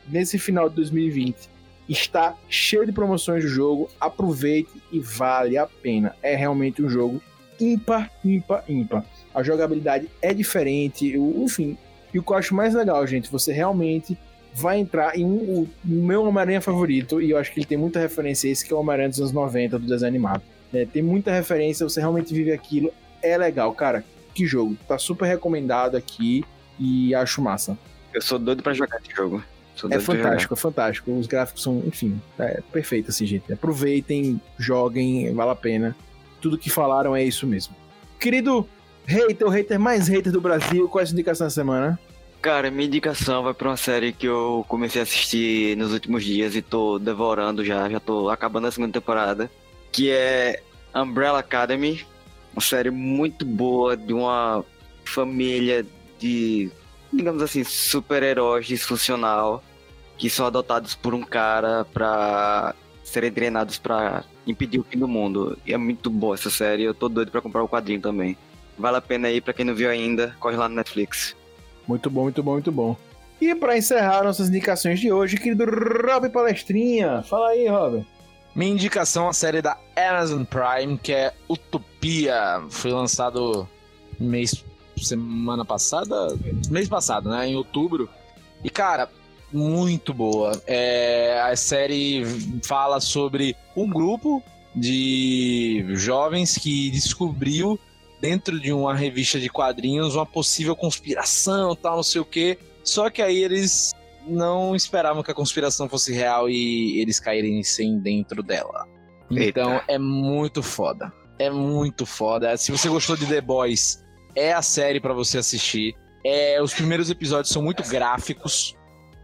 nesse final de 2020, está cheio de promoções do jogo. Aproveite e vale a pena. É realmente um jogo ímpar, ímpar, ímpar. A jogabilidade é diferente, enfim. E o que eu acho mais legal, gente, você realmente vai entrar em um, o meu Homem-Aranha favorito, e eu acho que ele tem muita referência a esse, que é o Homem-Aranha dos anos 90, do desenho animado. É, tem muita referência, você realmente vive aquilo. É legal, cara. Que jogo. Tá super recomendado aqui e acho massa. Eu sou doido pra jogar esse jogo. Sou É fantástico, é fantástico. Os gráficos são, enfim, é perfeito assim, gente. Aproveitem, joguem, vale a pena. Tudo que falaram é isso mesmo. Querido hater, o hater mais hater do Brasil, qual é a sua indicação da semana? Cara, minha indicação vai pra uma série que eu comecei a assistir nos últimos dias e tô devorando já, já tô acabando a segunda temporada, que é Umbrella Academy, uma série muito boa de uma família de, digamos assim, super-heróis disfuncional que são adotados por um cara pra serem treinados pra impedir o fim do mundo. E é muito boa essa série, eu tô doido pra comprar o quadrinho também. Vale a pena aí, pra quem não viu ainda, corre lá no Netflix. Muito bom, muito bom, muito bom. E para encerrar nossas indicações de hoje, querido Rob Palestrinha. Fala aí, Rob. Minha indicação é a série da Amazon Prime, que é Utopia. Foi lançado mês semana passada, mês passado, né, em outubro. E cara, muito boa. É, a série fala sobre um grupo de jovens que descobriu dentro de uma revista de quadrinhos uma possível conspiração, tal, não sei o quê. Só que aí eles não esperavam que a conspiração fosse real e eles caírem sem dentro dela. Então Eita. é muito foda. É muito foda. Se você gostou de The Boys, é a série pra você assistir. É, os primeiros episódios são muito gráficos,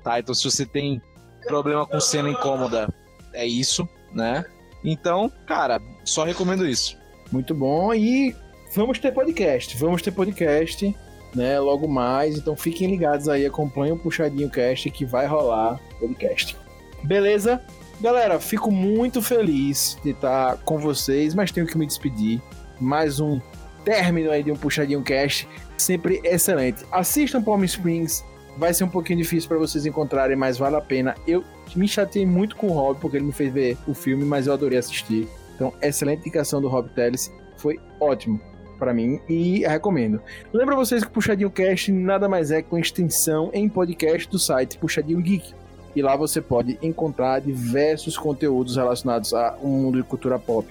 tá? Então se você tem problema com cena incômoda, é isso, né? Então, cara, só recomendo isso. Muito bom. E vamos ter podcast. Vamos ter podcast, né? Logo mais. Então fiquem ligados aí, acompanhem o Puxadinho Cast que vai rolar podcast. Beleza? Galera, fico muito feliz de estar com vocês, mas tenho que me despedir. Mais um término aí de um Puxadinho Cast, sempre excelente. Assistam Palm Springs, vai ser um pouquinho difícil para vocês encontrarem, mas vale a pena. Eu me chateei muito com o Rob, porque ele me fez ver o filme, mas eu adorei assistir. Então, excelente indicação do Rob Teles, foi ótimo para mim e recomendo. Lembra vocês que o Puxadinho Cast nada mais é que uma extensão em podcast do site Puxadinho Geek. E lá você pode encontrar diversos conteúdos relacionados a um mundo de cultura pop.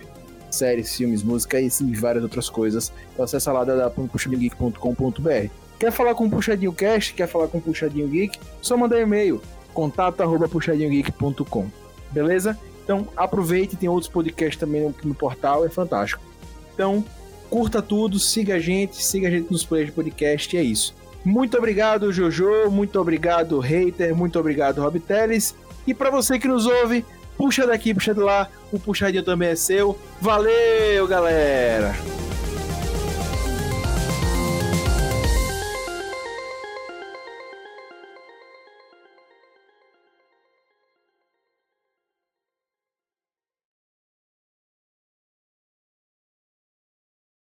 Séries, filmes, música e várias outras coisas. Então acessa lá www.puxadinhogeek.com.br. Quer falar com o Puxadinho Cast? Quer falar com o Puxadinho Geek? Só mandar e-mail contato arroba puxadinhogeek.com. Beleza? Então aproveite, tem outros podcasts também no, no portal, é fantástico. Então, curta tudo, siga a gente, siga a gente nos players de podcast, e é isso. Muito obrigado, Jojo, muito obrigado, hater, muito obrigado, Rob Teles. E para você que nos ouve, puxa daqui, puxa de lá, o puxadinho também é seu. Valeu, galera!